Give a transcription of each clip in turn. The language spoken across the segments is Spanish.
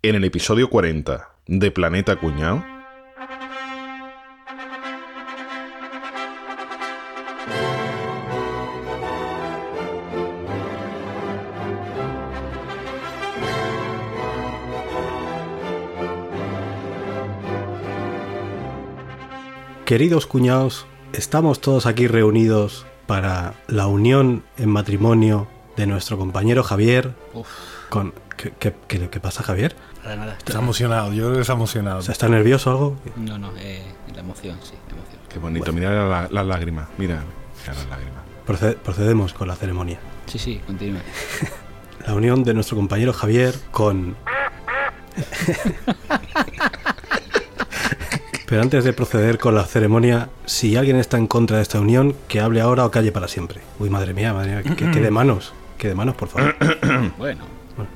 En el episodio 40 de Planeta Cuñado. Queridos cuñados, estamos todos aquí reunidos para la unión en matrimonio de nuestro compañero Javier con... ¿Qué, qué- qué- qué pasa, Javier? Nada, nada. Está emocionado, yo creo que está emocionado. O sea, ¿Está nervioso o algo? No, no, eh, la emoción, sí, la emoción. Qué bonito, mira la- las lágrimas. Mira, mira las lágrimas. Proced- procedemos con la ceremonia. Sí, sí, continúa. La unión de nuestro compañero Javier con... Pero antes de proceder con la ceremonia, si alguien está en contra de esta unión, que hable ahora o calle para siempre. Uy, madre mía, madre mía, que, que de manos, que de manos, por favor. Bueno,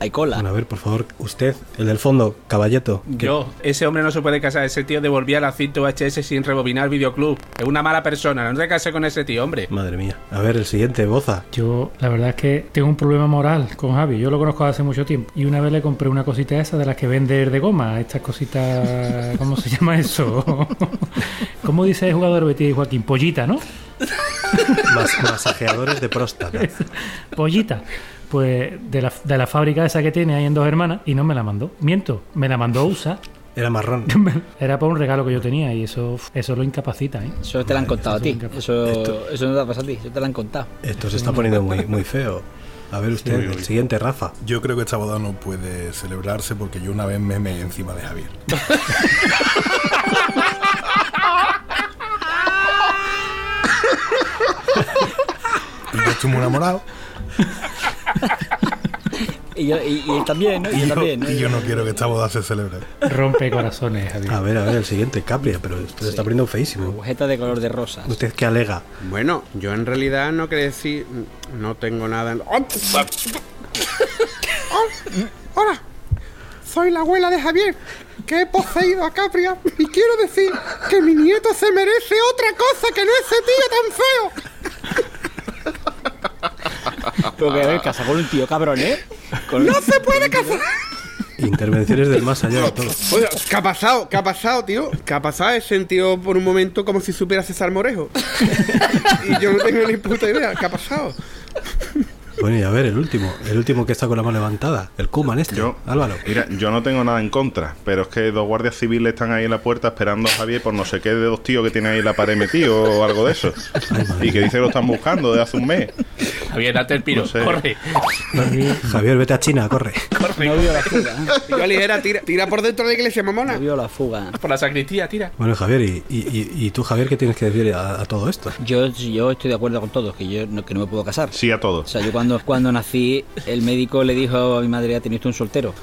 hay cola. Bueno, a ver, por favor, usted, el del fondo, caballeto. Yo, ese hombre no se puede casar. Ese tío devolvía la cinta VHS sin rebobinar videoclub. Es una mala persona. No se case con ese tío, hombre. Madre mía. A ver, el siguiente, Boza. Yo, la verdad es que tengo un problema moral con Javi. Yo lo conozco hace mucho tiempo. Y una vez le compré una cosita esa de las que vende de goma. Estas cositas. ¿Cómo se llama eso? ¿Cómo dice el jugador Betis Joaquín? Pollita, ¿no? Mas- masajeadores de próstata. Pollita. Pues de la, de la fábrica esa que tiene ahí en Dos Hermanas. Y no me la mandó. Miento, me la mandó a usar. Era marrón. Era por un regalo que yo tenía y eso, eso lo incapacita, ¿eh? Eso te lo han contado a ti. Eso, eso no te ha pasado a ti. Eso te lo han contado. Esto se está poniendo muy, muy feo. A ver usted, el siguiente, Rafa. Yo creo que esta boda no puede celebrarse porque yo una vez me meé encima de Javier. y yo estoy muy enamorado. Y, yo, y, y él también, ¿no? Y Y yo también. ¿no? y yo no quiero que esta boda se celebre. Rompe corazones, Javi. A ver, a ver, el siguiente, Capria, pero usted se está poniendo feísimo. Agujeta de color de rosa. ¿Usted qué alega? Bueno, yo en realidad no quería decir. No tengo nada. en- ¡Oh! ¡Hola! Soy la abuela de Javier, que he poseído a Capria y quiero decir que mi nieto se merece otra cosa que no ese tío tan feo. Pero que a ver, casa con un tío cabrón, ¿eh? Con- ¡No se puede casar! Intervenciones del más allá de todo. Oye, ¿qué ha pasado? ¿Qué ha pasado, tío? ¿Qué ha pasado? He sentido por un momento como si supiera César Morejo. y yo no tengo ni puta idea. ¿Qué ha pasado? Bueno, y a ver, el último. El último que está con la mano levantada. El Kuman este. Yo, Álvaro. Mira, yo no tengo nada en contra, pero es que dos guardias civiles están ahí en la puerta esperando a Javier por no sé qué de dos tíos que tiene ahí en la pared metido o algo de eso. Ay, Y que dice que lo están buscando desde hace un mes. Javier, date el piro. No sé. Corre. Javier, vete a China, corre. No vio la fuga. ¿eh? Yo ligera, tira, tira por dentro de la iglesia, mamona. No vio la fuga. Por la sacristía, tira. Bueno, Javier, ¿y, y, y- y tú, Javier, qué tienes que decir a, a todo esto? Yo, yo estoy de acuerdo con todos, que yo no, que no me puedo casar. Sí a O todos. sea, yo cuando, cuando nací, el médico le dijo a mi madre, ha tenido usted un soltero.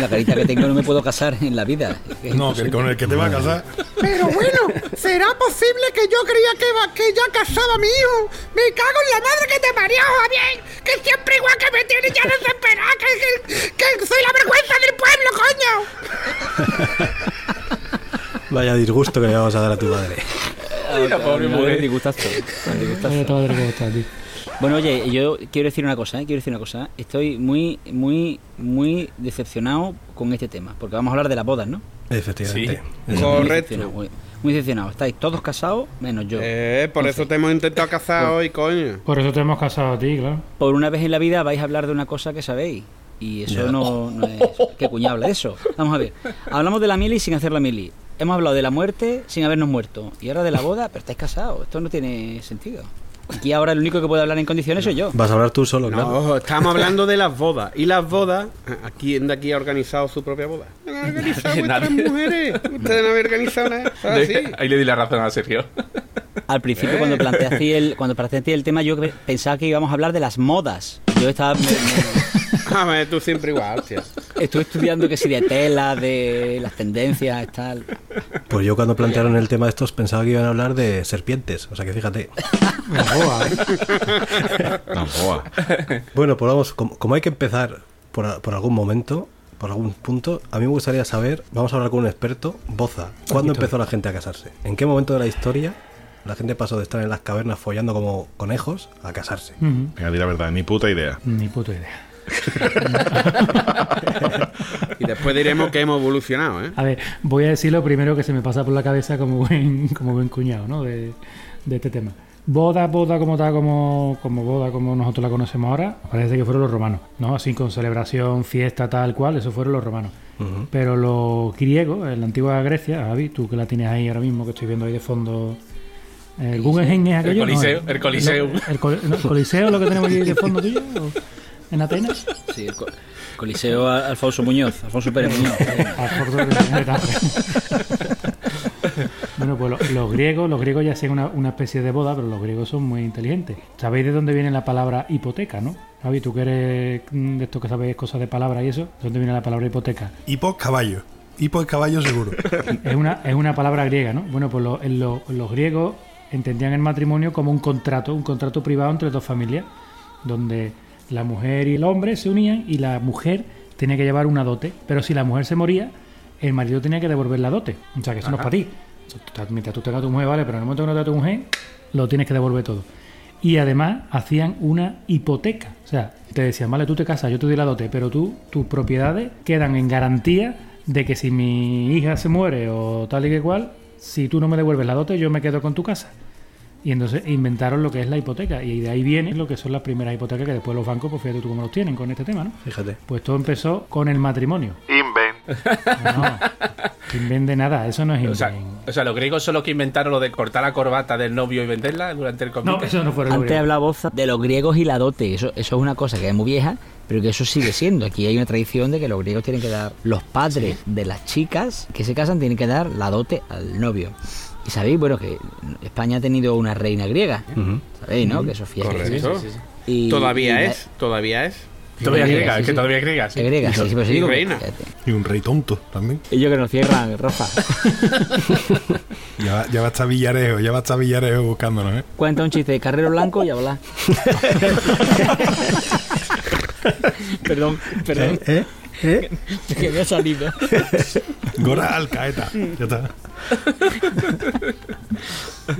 La carita que tengo no me puedo casar en la vida. No, que con el que te va a casar. Pero bueno, ¿será posible que yo creía que, va- que ya casaba a mi hijo? Me cago en la madre que te parió, Javier. Que siempre igual que me tienes ya desesperada. Que, que, que soy la vergüenza del pueblo, coño. Vaya disgusto que le vamos a dar a tu madre. La pobre Mi madre mujer. disgustazo, disgustazo. Bueno, oye, yo quiero decir una cosa, ¿eh? quiero decir una cosa. Estoy muy, muy, muy decepcionado con este tema, porque vamos a hablar de las bodas, ¿no? Efectivamente. Sí. Eso. Muy Correcto. decepcionado, Muy, muy decepcionado. Estáis todos casados, menos yo. Eh, por eso te hemos intentado casar hoy, coño. Por eso te hemos casado a ti, claro. Por una vez en la vida vais a hablar de una cosa que sabéis. Y eso no, no es. ¿Qué cuñado habla de eso? Vamos a ver. Hablamos de la mili sin hacer la mili. Hemos hablado de la muerte sin habernos muerto. Y ahora de la boda, pero estáis casados. Esto no tiene sentido. Aquí ahora el único que puede hablar en condiciones soy yo. Vas a hablar tú solo, No, claro. ojo, estamos hablando de las bodas. Y las bodas, ¿a quién de aquí ha organizado su propia boda? ¿No han organizado vuestras Nadie. mujeres? Ustedes no habían organizado nada. Así. Ahí le di la razón a Sergio. Al principio, cuando planteaste el, cuando planteaste el tema, yo pe- pensaba que íbamos a hablar de las modas. Yo estaba. me- me- A ver, tú siempre igual, hostia. estuve estudiando que si de tela, de las tendencias, tal. Pues yo cuando plantearon el tema de estos pensaba que iban a hablar de serpientes. O sea que fíjate. Tampoco. Bueno, pues vamos, como, como hay que empezar por, por algún momento, por algún punto, a mí me gustaría saber, vamos a hablar con un experto, Boza, ¿cuándo empezó la gente a casarse? ¿En qué momento de la historia la gente pasó de estar en las cavernas follando como conejos a casarse? Ujú. Venga, di la verdad, ni puta idea. Ni puta idea. y después diremos que hemos evolucionado, ¿eh? A ver, voy a decir lo primero que se me pasa por la cabeza como buen, como buen cuñado, ¿no? De, de este tema. Boda, boda como tal, como, como boda, como nosotros la conocemos ahora, parece que fueron los romanos, ¿no? Así con celebración, fiesta, tal cual, eso fueron los romanos. Pero los griegos, en la antigua Grecia, Javi, tú que la tienes ahí ahora mismo, que estoy viendo ahí de fondo. ¿El Guggenheim es aquello? El No, Coliseo, el Coliseo. el, col- no, ¿el Coliseo lo que tenemos aquí de fondo tuyo? ¿O ¿En Atenas? Sí, el co- Coliseo Al- Alfonso Muñoz, Alfonso Pérez Muñoz. Alfonso Getafe. bueno, pues lo- los griegos, los griegos ya hacían una, una especie de boda, pero los griegos son muy inteligentes. ¿Sabéis de dónde viene la palabra hipoteca, no? Javi, tú que eres mm, de estos que sabes cosas de palabras y eso, ¿de dónde viene la palabra hipoteca? Hipo caballo. Hipo caballo seguro. Es una, es una palabra griega, ¿no? Bueno, pues lo- en lo- los griegos entendían el matrimonio como un contrato, un contrato privado entre dos familias, donde la mujer y el hombre se unían y la mujer tenía que llevar una dote, pero si la mujer se moría, el marido tenía que devolver la dote. O sea, que eso no es para ti. Mientras tú tengas a tu mujer, vale, pero en el momento que no tengas a tu mujer, lo tienes que devolver todo. Y además hacían una hipoteca. O sea, te decían, vale, tú te casas, yo te doy la dote, pero tú, tus propiedades quedan en garantía de que si mi hija se muere o tal y que cual, si tú no me devuelves la dote, yo me quedo con tu casa. Y entonces inventaron lo que es la hipoteca. Y de ahí viene lo que son las primeras hipotecas que después los bancos, pues fíjate tú cómo los tienen con este tema, ¿no? Fíjate. Pues todo empezó con el matrimonio. Invent. No, sin vende nada, eso no es O sea, invent. o sea, los griegos son los que inventaron lo de cortar la corbata del novio y venderla durante el No, convite. eso no fue el Antes hablaba de los griegos y la dote. Eso, eso es una cosa que es muy vieja, pero que eso sigue siendo. Aquí hay una tradición de que los griegos tienen que dar, los padres de las chicas que se casan tienen que dar la dote al novio. Y sabéis, bueno, que España ha tenido una reina griega. ¿Sabéis, no? Que Sofía es griega. Correcto. Y- Todavía y la- es, todavía es. Todavía Sí, griega, sí, es que sí. todavía griega, sí. Es griega, sí, sí, pero sí Y digo reina. Y un rey tonto también. Ellos que nos cierran, Rafa. Ya va, ya va a estar Villarejo, ya va a estar Villarejo buscándonos, ¿eh? Cuenta un chiste de carrero blanco y habla. perdón, perdón. ¿Eh? ¿Eh? Es que me ha salido. Gora Alcaeta. Ya está.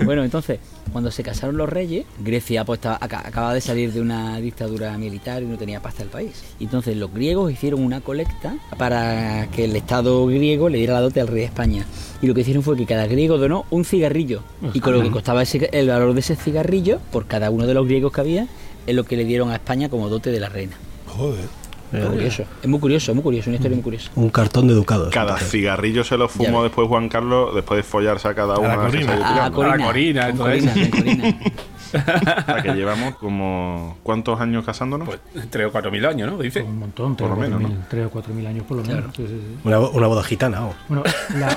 Bueno, entonces, cuando se casaron los reyes, Grecia pues estaba, aca- acababa de salir de una dictadura militar y no tenía pasta el país. Entonces los griegos hicieron una colecta para que el Estado griego le diera la dote al rey de España. Y lo que hicieron fue que cada griego donó un cigarrillo. Y con lo que costaba ese- el valor de ese cigarrillo, por cada uno de los griegos que había, es lo que le dieron a España como dote de la reina. Joder. Es curioso, es muy curioso, es muy curioso, una historia muy curiosa. Un cartón de educados. Cada cigarrillo se lo fumó después Juan Carlos, después de follarse a cada una. la que se Corina. Ah, tirado. Corina, Corina, con Corina, con Corina. O sea, que llevamos como. ¿Cuántos años casándonos? Pues tres o cuatro mil años, ¿no? Dice. Un montón, tres Por o lo menos, mil, tres o cuatro mil años por lo menos. Sí, sí, sí. Una, una boda gitana, vamos. Bueno, la,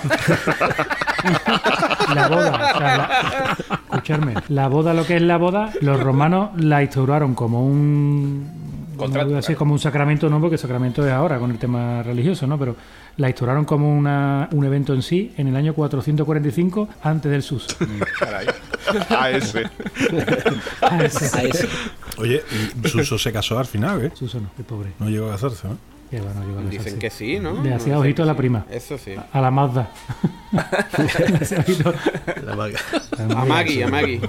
la boda, o sea, la- escucharme, la boda, lo que es la boda, los romanos la instauraron como un Contrato, no voy a decir claro. como un sacramento, no, porque sacramento es ahora con el tema religioso, ¿no? Pero la instauraron como una, un evento en sí en el año 445 antes del sus. Caray. A ese. A ese. Oye, Suso se casó al final, ¿eh? Suso no, qué pobre. No llegó a casarse, ¿no? Dicen que sí, ¿no? Le hacía No, ojito a la prima. Eso sí. A la Mazda. Le hacía ojito La vaga. A Maggie, a Maggie.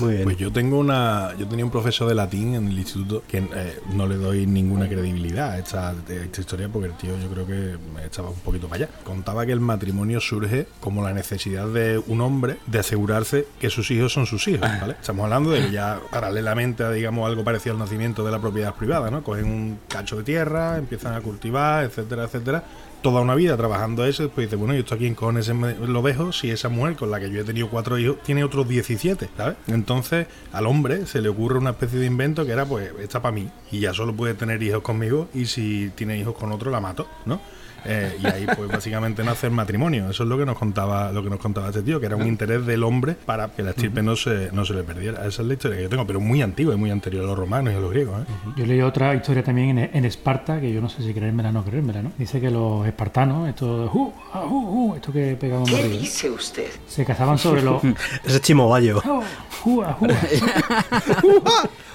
Muy bien. Pues yo tengo una. Yo tenía un profesor de latín en el instituto que eh, no le doy ninguna credibilidad a esta, a esta historia porque el tío yo creo que estaba un poquito para allá. Contaba que el matrimonio surge como la necesidad de un hombre de asegurarse que sus hijos son sus hijos, ¿vale? Estamos hablando de que ya paralelamente a, digamos, algo parecido al nacimiento de la propiedad privada, ¿no? Cogen un cacho de tierra, empiezan a cultivar, etcétera, etcétera toda una vida trabajando eso, después dice, bueno, ¿y esto a quién cojones lo dejo si esa mujer con la que yo he tenido cuatro hijos tiene otros 17, ¿sabes? Entonces al hombre se le ocurre una especie de invento que era, pues, esta para mí, y ya solo puede tener hijos conmigo, y si tiene hijos con otro la mato, ¿no? Eh, y ahí pues básicamente nace el matrimonio eso es lo que nos contaba lo que nos contaba este tío que era un interés del hombre para que la estirpe no se no se le perdiera esa es la historia que yo tengo pero muy antigua y muy anterior a los romanos y a los griegos ¿eh? Yo leí otra historia también en, en Esparta, que yo no sé si creérmela o no creérmela, ¿no? Dice que los espartanos, estos, uh, uh, uh, esto que pegaban ¿Qué dice usted? Se casaban sobre los... Ese es Chimo Bayo.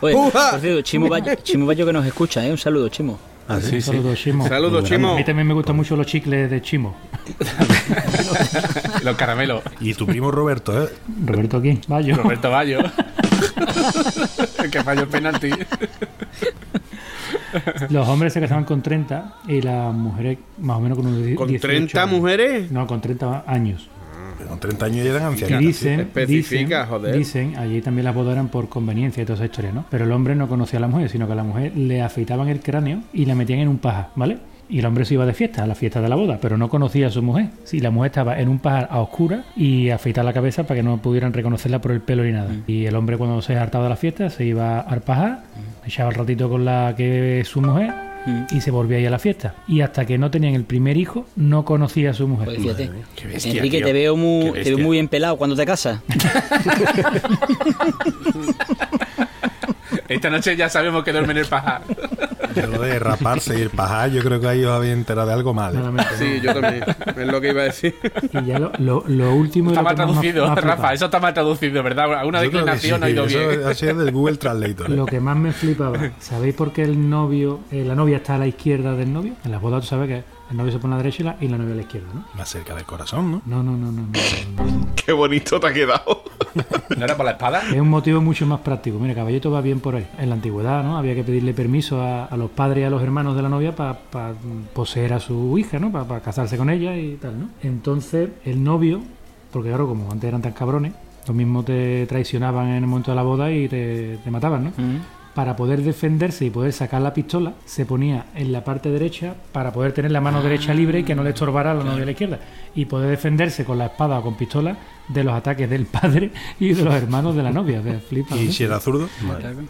Oye, por cierto, Chimo Bayo, Chimo Bayo que nos escucha, ¿eh? Un saludo, Chimo. Ah, sí. Saludos, Chimo. Saludos, A mí también me gustan mucho los chicles de Chimo. Los caramelos. y tu primo Roberto ¿eh? Roberto aquí. Roberto Bayo. el que falló el penalti. Los hombres se casaban con 30 y las mujeres más o menos con unos die- ¿Con 18 30 años. mujeres? No, con 30 años. Con 30 años ya eran Y ancianas. dicen, Especifica, dicen, joder. dicen, allí también las bodas eran por conveniencia y toda esa historia, ¿no? Pero el hombre no conocía a la mujer, sino que a la mujer le afeitaban el cráneo y la metían en un paja, ¿vale? Y el hombre se iba de fiesta, a la fiesta de la boda, pero no conocía a su mujer. Sí, la mujer estaba en un pajar a oscura y afeitar la cabeza para que no pudieran reconocerla por el pelo ni nada. Y el hombre cuando se hartaba de la fiesta se iba al pajar, echaba el ratito con la que es su mujer y se volvía a ir a la fiesta. Y hasta que no tenían el primer hijo, no conocía a su mujer. Pues fíjate. Bestia, Enrique, tío. te veo, muy, te veo muy bien pelado cuando te casas. Esta noche ya sabemos que duerme en el pajar. Yo lo de raparse y el pajar, yo creo que ahí os habéis enterado de algo mal. ¿eh? Sí, yo también. Es lo que iba a decir. Y ya lo, lo- lo último Está lo mal más traducido, ha flipado. Rafa. Eso está mal traducido, ¿verdad? Una Yo creo que declinación sí, no ha ido eso bien. ha sido del Google Translator. ¿eh? Lo que más me flipaba, ¿sabéis por qué el novio, eh, la novia está a la izquierda del novio? En las bodas tú sabes que el novio se pone a la derecha y la, y la novia a la izquierda, ¿no? Más cerca del corazón, ¿no? No, no, no, no, no, no, no. Qué bonito te ha quedado. ¿No era por la espada? Es un motivo mucho más práctico. Mira, Caballito va bien por ahí. En la antigüedad, ¿no? Había que pedirle permiso a, a los padres y a los hermanos de la novia para poseer a su hija, ¿no? Para casarse con ella y tal, ¿no? Entonces, el novio, porque claro, como antes eran tan cabrones, lo mismo te traicionaban en el momento de la boda y te, te mataban, ¿no? Para poder defenderse y poder sacar la pistola, se ponía en la parte derecha para poder tener la mano derecha libre y que no le estorbara a la novia de la izquierda. Y poder defenderse con la espada o con pistola de los ataques del padre y de los hermanos de la novia. Flipa, Y ¿no? si era zurdo,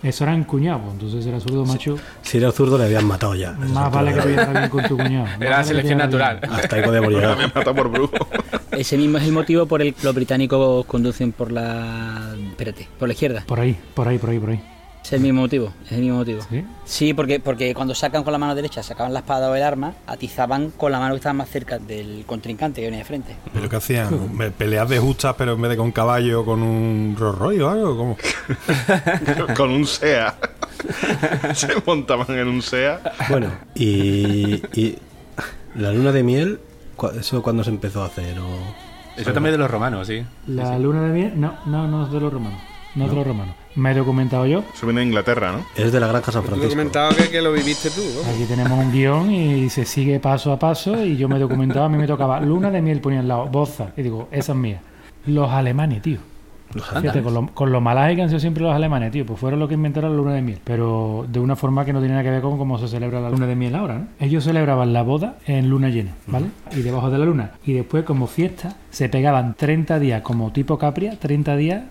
Eso eran cuñados, pues, entonces era zurdo macho. Si era zurdo le habían matado ya. Más es vale que llevara bien con tu cuñado. Más Era vale selección natural. Hasta ahí podemos llegar. Me mata por brujo. Ese mismo es el motivo por el que los británicos conducen por la. Espérate, por la izquierda. Por ahí, por ahí, por ahí, por ahí. Es el mismo motivo. Es el mismo motivo. ¿Sí? Sí, porque, porque cuando sacan con la mano derecha, sacaban la espada o el arma, atizaban con la mano que estaba más cerca del contrincante que venía de frente. ¿pero qué hacían? ¿Peleas de justas, pero en vez de con caballo, con un Rolls Royce o algo? ¿Cómo? Con un SEA. Se montaban en un SEA. Bueno, y, y la luna de miel, ¿cu- ¿eso cuándo se empezó a hacer? O... Eso también de los romanos, sí. La luna de miel, no, no, no es de los romanos. No es de los romanos. Me he documentado yo. Eso viene de Inglaterra, ¿no? Es de la granja San Francisco. comentaba que, que lo viviste tú. ¿no? Aquí tenemos un guion y se sigue paso a paso y yo me he documentado, a mí me tocaba luna de miel, ponía al lado, boza, y digo, esa es mía. Los alemanes, tío. Fíjate, con lo, con lo malaje que han sido siempre los alemanes, tío, pues fueron los que inventaron la luna de miel, pero de una forma que no tiene nada que ver con cómo se celebra la luna de miel ahora, ¿no? Ellos celebraban la boda en luna llena, ¿vale? Y debajo de la luna. Y después, como fiesta, se pegaban 30 días, como tipo Capria, 30 días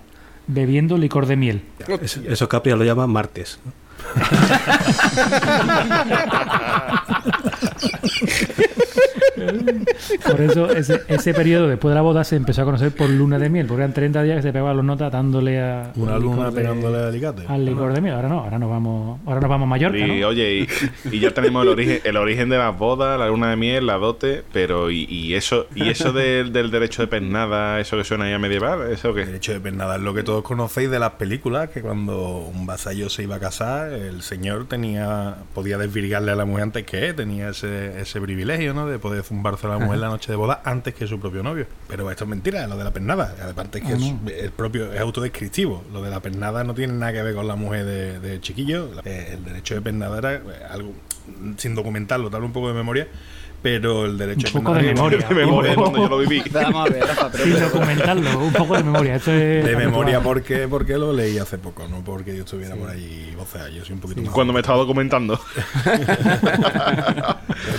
bebiendo licor de miel. Eso, eso Capria lo llama martes. Por eso ese, ese periodo después de la boda se empezó a conocer por luna de miel, porque eran 30 días que se pegaban los notas dándole a Una al luna licor de- pegándole al alicate. al licor de miel. Ahora no, ahora nos vamos, ahora nos vamos a Mallorca, Y ¿no? oye, y, y ya tenemos el origen, el origen de las bodas, la luna de miel, la dote, pero y, y eso, y eso del, del derecho de pernada, eso que suena ahí a medieval, eso El que derecho de pernada es lo que todos conocéis de las películas, que cuando un vasallo se iba a casar, el señor tenía podía desvirgarle a la mujer antes que él, tenía ese, ese privilegio, ¿no? De poder zumbarse a la mujer la noche de boda antes que su propio novio. Pero esto es mentira, lo de la pernada. Aparte es que es, el propio es autodescriptivo. Lo de la pernada no tiene nada que ver con la mujer de, de chiquillo. Eh, El derecho de pernada era eh, algo, sin documentarlo, darle un poco de memoria, pero el derecho Un poco de memoria. de memoria cuando yo lo viví. Vamos a ver, Rafa, pero. Documentarlo, un poco de memoria. Esto es De memoria porque, porque lo leí hace poco, no porque yo estuviera por ahí. O sea, yo soy un poquito más. Cuando me estaba documentando.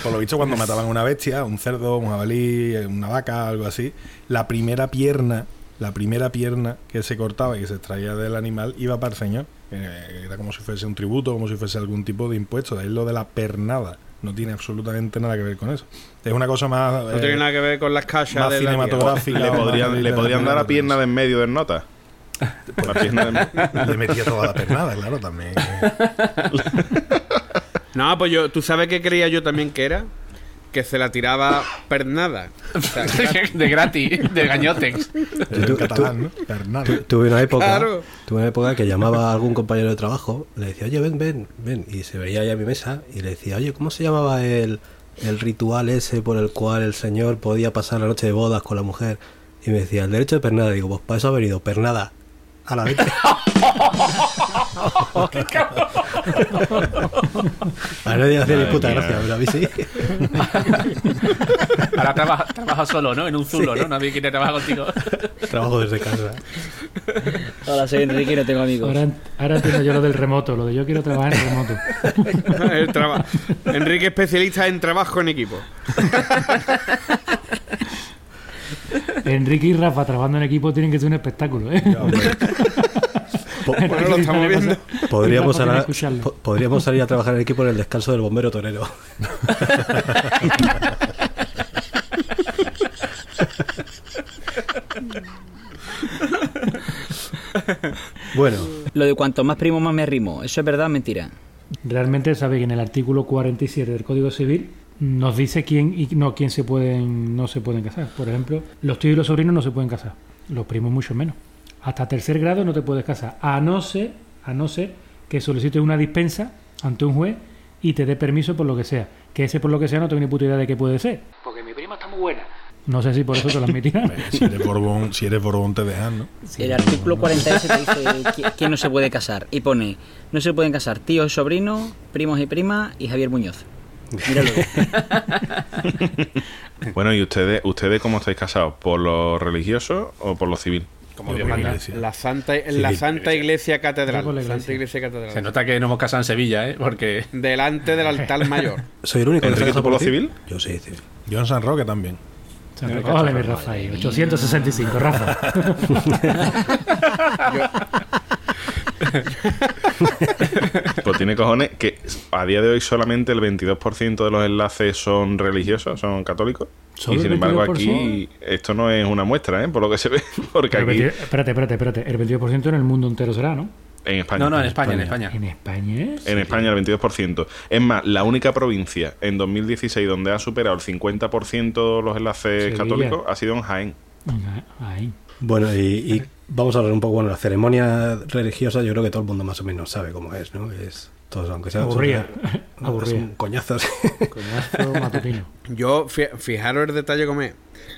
Por lo visto, cuando mataban una bestia, un cerdo, un jabalí, una vaca, algo así, la primera pierna, la primera pierna que se cortaba y que se extraía del animal iba para el señor. Eh, era como si fuese un tributo, como si fuese algún tipo de impuesto. De ahí lo de la pernada. No tiene absolutamente nada que ver con eso. Es una cosa más. No eh, tiene nada que ver con las más de la cinematográfica. Le podrían, de- le de- podrían de- dar a de- pierna de en medio del nota. La pierna de Le metía toda la pernada, claro, también. No, pues yo, ¿tú sabes qué creía yo también que era? Que se la tiraba pernada. O sea, de gratis, de gañotex. En Tú- catalán, ¿no? Pernada. Tu- Tuve una época, Claro. tuve una época que llamaba a algún compañero de trabajo, le decía, oye, ven, ven, ven, y se veía ahí a mi mesa y le decía, oye, ¿cómo se llamaba el, el ritual ese por el cual el señor podía pasar la noche de bodas con la mujer? Y me decía, el derecho de pernada. Digo, pues para eso ha venido, pernada. A la vez. A nadie le hacía ni puta gracia, pero a mí sí. Ahora trabaja, trabaja solo, ¿no? En un zulo, ¿no? Nadie quiere trabajar contigo. Trabajo desde casa. Hola, soy Enrique y no tengo amigos. Ahora, ahora entiendo yo lo del remoto, lo de yo quiero trabajar en remoto. El traba- Enrique especialista en trabajo en equipo. Enrique y Rafa trabajando en equipo tienen que ser un espectáculo, ¿eh? Bueno, lo estamos viendo. podríamos, podríamos salir a trabajar en equipo en el descanso del bombero torero. bueno, Lo de cuanto más primo más me arrimo, ¿eso es verdad o mentira? Realmente sabe que en el artículo 47 del Código Civil nos dice quién y no quién se pueden no se pueden casar. Por ejemplo, los tíos y los sobrinos no se pueden casar, los primos mucho menos. Hasta tercer grado no te puedes casar, a no ser, a no ser que solicites una dispensa ante un juez y te dé permiso por lo que sea. Que ese por lo que sea no tengo ni puta idea de qué puede ser. Porque mi prima está muy buena. No sé si por eso te lo admitirán. Si eres Borbón, si eres Borbón te dejan, ¿no? El artículo 48 te dice qui- quién no se puede casar. Y pone, no se pueden casar tíos y sobrinos, primos y primas y Javier Muñoz. Míralo. Bueno, ¿y ustedes, ustedes cómo estáis casados? ¿Por lo religioso o por lo civil? Como Yo Dios manda. iglesia. La Santa, la Sí, Santa Iglesia Catedral. Yo por la Santa iglesia. Iglesia Catedral. Se nota que no hemos casado en Sevilla, ¿eh? Porque Delante del altar mayor. soy el único que ¿Enrique, se casa tú por lo civil? Yo sí, civil. Yo en San Roque también. Ole, mi Rafa, ahí, 865, Rafa. Pues tiene cojones que a día de hoy solamente el 22% de los enlaces son religiosos, son católicos. ¿Solo Y sin embargo 22%? aquí esto no es una muestra, ¿eh? Por lo que se ve. Porque aquí, 20 espérate, espérate, espérate. El 22% en el mundo entero será, ¿no? en España. No, no, en España, en España. En España es. En España el 22%. Es más, la única provincia en 2016 donde ha superado el 50% los enlaces Sevilla. católicos ha sido en Jaén. Ahí. Bueno, y, y vamos a hablar un poco, bueno, la ceremonia religiosa yo creo que todo el mundo más o menos sabe cómo es, ¿no? Es, todos, aunque sea... Aburrida. No, Aburrida. son coñazos. Coñazo matutino. Yo, fi- fijaros el detalle como es.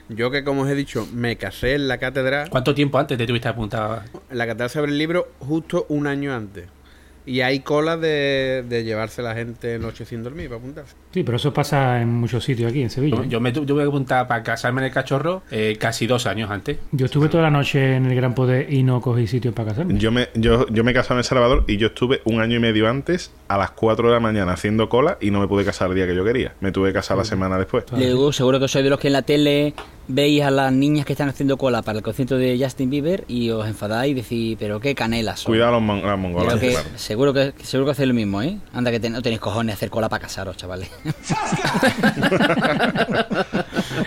Yo que, como os he dicho, me casé en la catedral. ¿Cuánto tiempo antes te tuviste apuntado? En la catedral se abre el libro justo un año antes. Y hay cola de, de llevarse la gente noche sin dormir para apuntarse. Sí, pero eso pasa en muchos sitios aquí, en Sevilla. Yo, ¿eh? yo me tu- tuve que apuntar para casarme en el cachorro eh, casi dos años antes. Yo estuve toda la noche en el Gran Poder y no cogí sitio para casarme. Yo me, yo, yo me he casado en El Salvador y yo estuve un año y medio antes a las 4 de la mañana haciendo cola y no me pude casar el día que yo quería. Me tuve que casar la semana después. Luego, seguro que sois de los que en la tele veis a las niñas que están haciendo cola para el concierto de Justin Bieber y os enfadáis y decís, pero qué canelas son. Cuidado a los, mon- las mongolas. Que- claro. seguro que seguro que hacéis lo mismo, ¿eh? Anda que no tenéis cojones de hacer cola para casaros, chavales.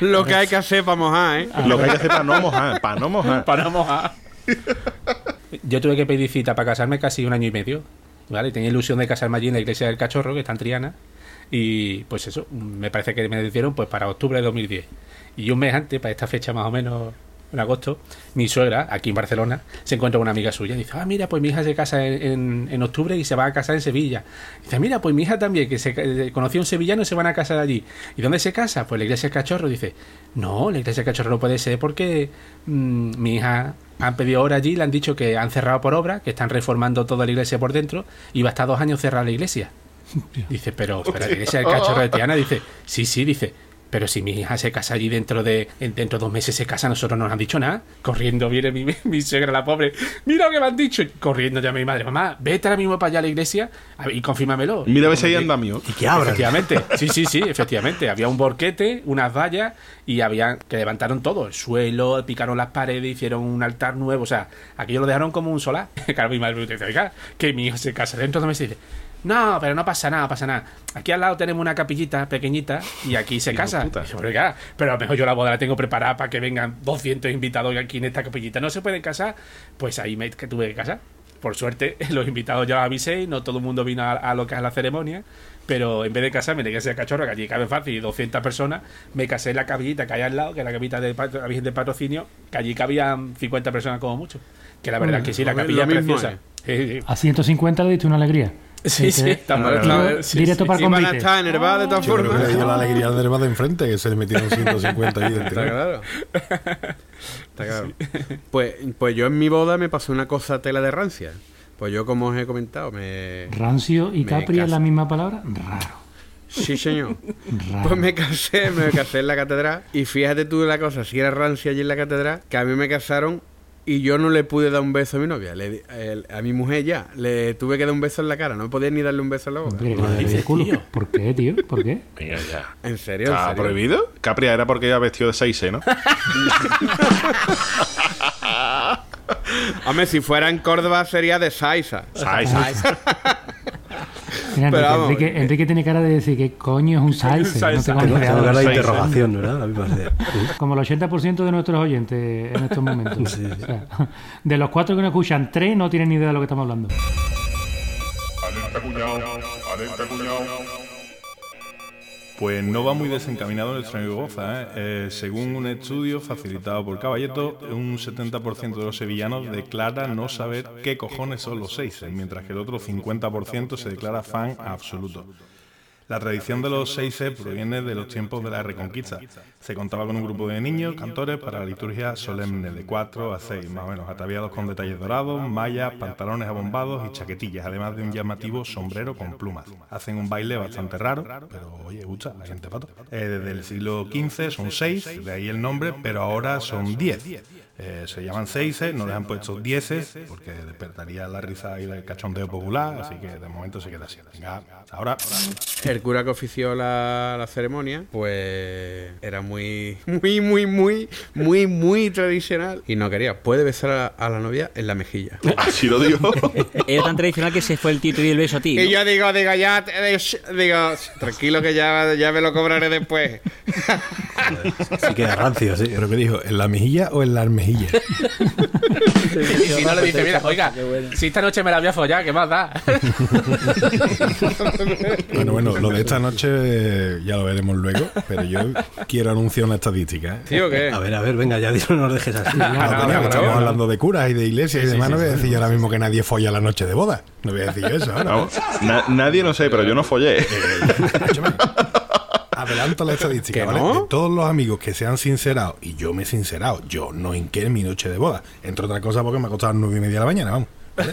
Lo que hay que hacer para mojar, ¿eh? Lo que hay que hacer para no mojar, para no mojar. Para no mojar. Yo tuve que pedir cita para casarme casi un año y medio. ¿Vale? Tenía ilusión de casarme allí en la iglesia del cachorro, que está en Triana. Y pues eso, me parece que me dieron pues para octubre de 2010. Y un mes antes, para esta fecha más o menos, en agosto, mi suegra, aquí en Barcelona, se encuentra con una amiga suya. Y dice, ah, mira, pues mi hija se casa en, en- en octubre y se va a casar en Sevilla. dice, mira, pues mi hija también, que se eh, conoció un sevillano y se van a casar allí. ¿Y dónde se casa? Pues la iglesia del cachorro. Dice, no, la iglesia del cachorro no puede ser porque mm, mi hija han pedido hora allí, le han dicho que han cerrado por obra, que están reformando toda la iglesia por dentro y va a estar dos años cerrada la iglesia. Dice, pero, pero la iglesia del cachorro de Tiana. Dice, sí, sí, dice, pero si mi hija se casa allí dentro de en- dentro de dos meses se casa, nosotros no nos han dicho nada. Corriendo viene mi, mi suegra, la pobre, mira lo que me han dicho. Corriendo ya mi madre, mamá, vete ahora mismo para allá a la iglesia a ver, y confírmamelo. Mira a ver si hay Y- andamio. y que abran. Efectivamente, sí, sí, sí, efectivamente. Había un borquete, unas vallas y había que levantaron todo, el suelo, picaron las paredes, hicieron un altar nuevo, o sea, aquello lo dejaron como un solar. Claro, mi madre me dice, oiga, que mi hijo se casa dentro de meses y dice, no, pero no pasa nada, pasa nada. Aquí al lado tenemos una capillita pequeñita y aquí se casa. puta. Y yo, "Oiga, pero a lo mejor yo la boda la tengo preparada para que vengan 200 invitados aquí en esta capillita. ¿No se pueden casar? Pues ahí me que tuve que casar. Por suerte, los invitados ya los avisé y no todo el mundo vino a, a lo que es la ceremonia. Pero en vez de casarme la iglesia de cachorro, que allí cabe fácil, 200 personas, me casé en la capillita que hay al lado, que es la capillita de la Virgen de Patrocinio, que allí cabían 50 personas como mucho. Que la verdad es que sí, la capilla es preciosa. Sí, sí. A 150 le diste una alegría. Sí, sí, está mal, no, sí, directo sí. para el Iban a convite. estar de todas Yo creo formas. le dio la alegría al de de enfrente, que se le metieron 150 ahí dentro. Está claro. Está claro. Pues, pues yo en mi boda me pasó una cosa tela de rancia. Pues yo, como os he comentado, me... Rancio y Me Capri es la misma palabra. Raro. Sí, señor. Raro. Pues me casé, me casé en la catedral. Y fíjate tú la cosa, si era rancia allí en la catedral, que a mí me casaron y yo no le pude dar un beso a mi novia. Le di- el- a mi mujer ya, le tuve que dar un beso en la cara. No podía ni darle un beso en la boca. Dé el culo. ¿Por qué, tío? ¿Por qué? Ya. ¿En serio? ¿En ¿Está serio? prohibido? Capri era porque iba vestido de 6 ¿no? Hombre, si fuera en Córdoba sería de Saiza. Seis. Mira, Enrique, vamos, Enrique, Enrique tiene cara de decir que coño es un salsa. No tengo ni idea. De interrogación, ¿verdad? A. Como el 80% de nuestros oyentes en estos momentos. Sí, sí. O sea, de los cuatro que nos escuchan, tres no tienen ni idea de lo que estamos hablando. Pues no va muy desencaminado nuestro amigo Boza. ¿eh? Eh, según un estudio facilitado por Caballeto, un 70% de los sevillanos declara no saber qué cojones son los seis, mientras que el otro 50% se declara fan absoluto. La tradición de los seis proviene de los tiempos de la Reconquista. Se contaba con un grupo de niños, cantores, para la liturgia solemne de 4 a 6, más o menos, ataviados con detalles dorados, mallas, pantalones abombados y chaquetillas, además de un llamativo sombrero con plumas. Hacen un baile bastante raro, pero oye, gusta, la gente pato. Eh, desde el siglo XV son 6, de ahí el nombre, pero ahora son 10. Eh, se llaman seises, no les han puesto dieces, porque despertaría la risa y el cachondeo popular, así que de momento se queda así. Venga, ahora. El cura que ofició la, la ceremonia, pues era muy, muy, muy, muy, muy, muy tradicional. Y no quería. Puede besar a, a la novia en la mejilla. Así lo digo. Era tan tradicional que se fue el tío y el beso a ti. ¿no? Y yo digo, digo, ya, te- digo, tranquilo que ya, ya me lo cobraré después. Sí que es rancio, sí. ¿Pero qué dijo? ¿En la mejilla o en la armejilla? Y si no le dice, mira, oiga, si esta noche me la voy a follar, ¿qué más da? Bueno, bueno, lo de esta noche eh, ya lo veremos luego, pero yo quiero anunciar una estadística. ¿eh? ¿Sí o qué? A ver, a ver, venga, ya no nos dejes así. No, coño, que claro. estamos hablando de curas y de iglesias y demás. no voy a decir yo ahora mismo que nadie folla la noche de boda. No voy a decir yo eso ahora. Na- nadie no sé, pero yo no follé. Escúchame. Adelanto la estadística, ¿Que ¿vale? no? De todos los amigos que se han sincerado, y yo me he sincerado, yo no hinqué en mi noche de boda. Entre otras cosas porque me ha costado nueve y media de la mañana, vamos. ¿vale?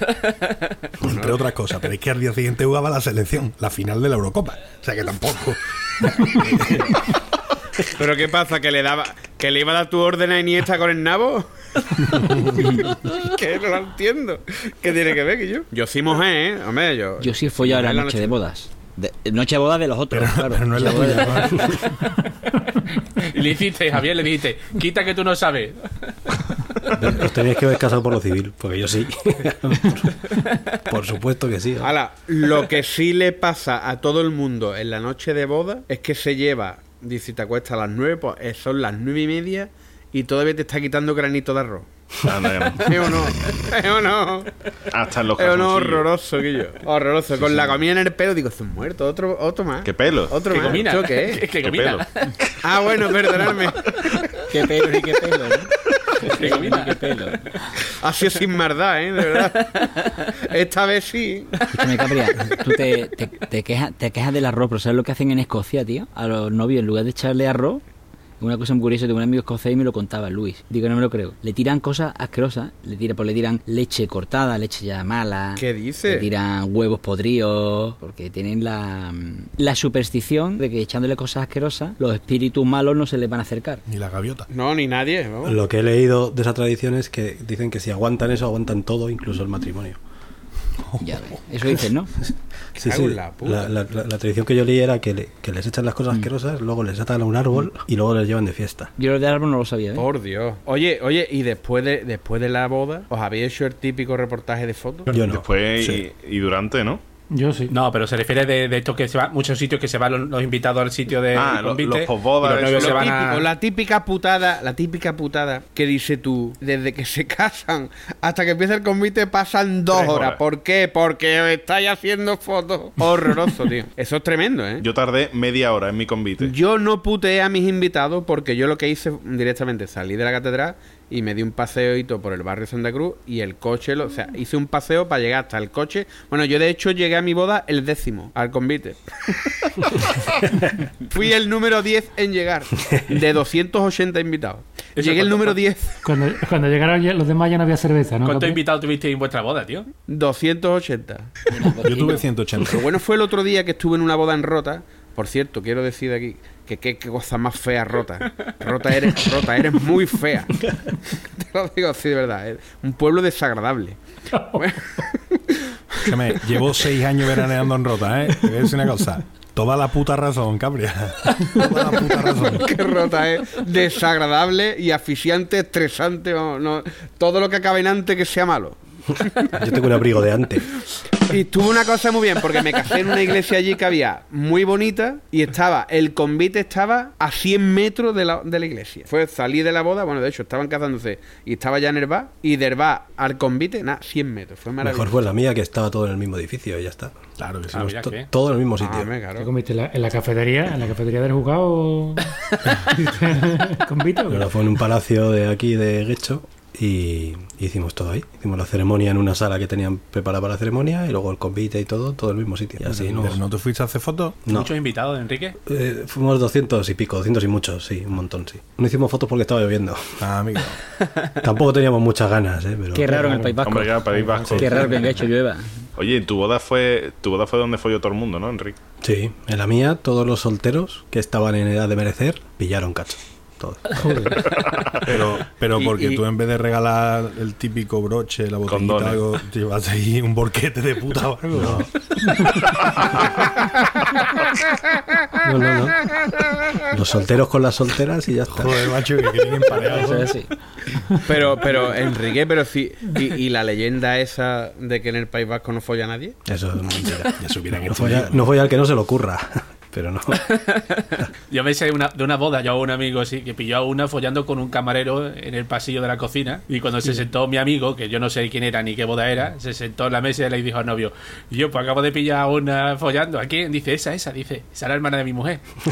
Entre otras cosas, pero es que al día siguiente jugaba la selección, la final de la Eurocopa. O sea que tampoco. ¿Pero qué pasa? ¿Que le daba que le iba a dar tu orden a Iniesta con el nabo? que no lo entiendo. ¿Qué tiene que ver que yo? Yo sí mojé, ¿eh? Hombre, yo... Yo sí he follado la noche de bodas. De- noche de bodas de los otros, claro. Pero no es la tuya. Y le dijiste, Javier, le dijiste, quita que tú no sabes. Os teníais que haber casado por lo civil, porque yo sí. por supuesto que sí. Ahora, lo que sí le pasa a todo el mundo en la noche de boda es que se lleva, dice, te acuestas a las nueve, pues eh, son las nueve y media y todavía te está quitando granito de arroz. No. ¿Es o no? ¿Es o no? Hasta en los Es o no horroroso, Guillo. Horroroso. Con la comida en el pelo, digo, estoy muerto. Otro, otro más. ¿Qué pelo? Otro Que más. comina. ¿Esto qué es? Que, que ¿Qué comina. pelo? Ah, bueno, perdonadme. Qué pelo y qué pelo, ¿no? Que comina. Qué pelo. Ha sido sin maldad, ¿eh? De verdad. Esta vez sí. Escúchame, Capria, tú te, te, te quejas, te quejas del arroz, pero ¿sabes lo que hacen en Escocia, tío? A los novios, en lugar de echarle arroz, una cosa muy curiosa, tengo un amigo escocés y me lo contaba, Luis. Digo, no me lo creo. Le tiran cosas asquerosas, le tiran, pues le tiran leche cortada, leche ya mala. ¿Qué dice? Le tiran huevos podridos, porque tienen la, la superstición de que echándole cosas asquerosas, los espíritus malos no se les van a acercar. Ni la gaviota. No, ni nadie. vamos. Lo que he leído de esa tradición es que dicen que si aguantan eso, aguantan todo, incluso el matrimonio. Ya ves. Eso dicen, ¿no? Sí, sí. la puta. La, la- la- la tradición que yo leí era que, le- que les echan las cosas asquerosas, luego les atan a un árbol y luego les llevan de fiesta. Yo lo de árbol no lo sabía, ¿eh? Por Dios. Oye, oye, y después de, después de la boda, ¿os habéis hecho el típico reportaje de fotos? Yo no. Después Sí. y, y durante, ¿no? Yo sí. No, pero se refiere de, de esto que se va, muchos sitios que se van los, los invitados al sitio de Ah, convite los los se van a... la típica putada, la típica putada que dice tú, desde que se casan hasta que empieza el convite pasan dos horas. ¿Por qué? Porque estáis haciendo fotos. Horroroso, tío. Eso es tremendo, ¿eh? Yo tardé media hora en mi convite. Yo no puteé a mis invitados porque yo lo que hice directamente salí de la catedral y me di un paseoito por el barrio Santa Cruz y el coche, lo- o sea, hice un paseo para llegar hasta el coche. Bueno, yo de hecho llegué a mi boda el décimo, al convite. Fui el número 10 en llegar, de 280 invitados. Llegué el ¿cuánto- número 10. Cuando, cuando llegaron ya- los demás ya no había cerveza, ¿no? ¿Cuántos invitados tuvisteis en vuestra boda, tío? 280. Yo tuve 180. Lo bueno fue el otro día que estuve en una boda en Rota. Por cierto, quiero decir de aquí que qué qué cosa más fea Rota. Rota eres, Rota, eres muy fea. Te lo digo así de verdad. es Un pueblo desagradable. Escúchame, llevo seis años veraneando en Rota, ¿eh? Te voy a decir una cosa. Toda la puta razón, Cabria. Toda la puta razón. que Rota es desagradable y asfixiante, estresante. vamos, no, todo lo que acabe en ante que sea malo. Yo tengo un abrigo de antes. Y tuvo una cosa muy bien, porque me casé en una iglesia allí que había muy bonita y estaba, el convite estaba a 100 metros de la, de la iglesia. Fue, salí de la boda, bueno, de hecho, estaban casándose y estaba ya en el bar, y del bar al convite, nada, 100 metros. Fue maravilloso. Mejor fue la mía que estaba todo en el mismo edificio y ya está. Claro que sí. Ah, To- todo en el mismo sitio. Ah, me ¿Qué claro. comiste? ¿En la, en la cafetería? ¿En la cafetería del juzgado? ¿Con Vito? o qué? Pero fue en un palacio de aquí de Guecho y hicimos todo ahí. Hicimos la ceremonia en una sala que tenían preparada para la ceremonia y luego el convite y todo, todo en el mismo sitio. Y así ¿Pero nos- no te fuiste a hacer fotos? no. Muchos invitados, Enrique. Eh, fuimos 200 y pico, 200 y muchos, sí, un montón, sí. No hicimos fotos porque estaba lloviendo. Ah, amigo. Tampoco teníamos muchas ganas, ¿eh? Pero Qué raro en el País Vasco. Hombre, claro, País Vasco. Qué raro que en hecho llueva. Oye, tu boda fue tu boda fue donde fue yo todo el mundo, ¿no, Enrique? Sí, en la mía todos los solteros que estaban en edad de merecer pillaron cacho. Todos. Pero, pero Y- porque y- tú en vez de regalar el típico broche, la botellita, algo, llevas ahí un borquete de puta o algo. No. No, no, no. Los solteros con las solteras y ya está. Joder, macho, que queden empareados. Eso es así. Pero, pero, Enrique, pero sí. Y, y la leyenda esa de que en el País Vasco no folla nadie? Eso es mentira. Ya No folla, no folla al que no se le ocurra. Pero no. Yo me sé de una, de una boda, yo a un amigo sí, que pilló a una follando con un camarero en el pasillo de la cocina. Y cuando se sentó mi amigo, que yo no sé quién era ni qué boda era, se sentó en la mesa y le dijo al novio: Yo, pues acabo de pillar a una follando. ¿A quién? Dice, esa, esa, dice, esa es la hermana de mi mujer.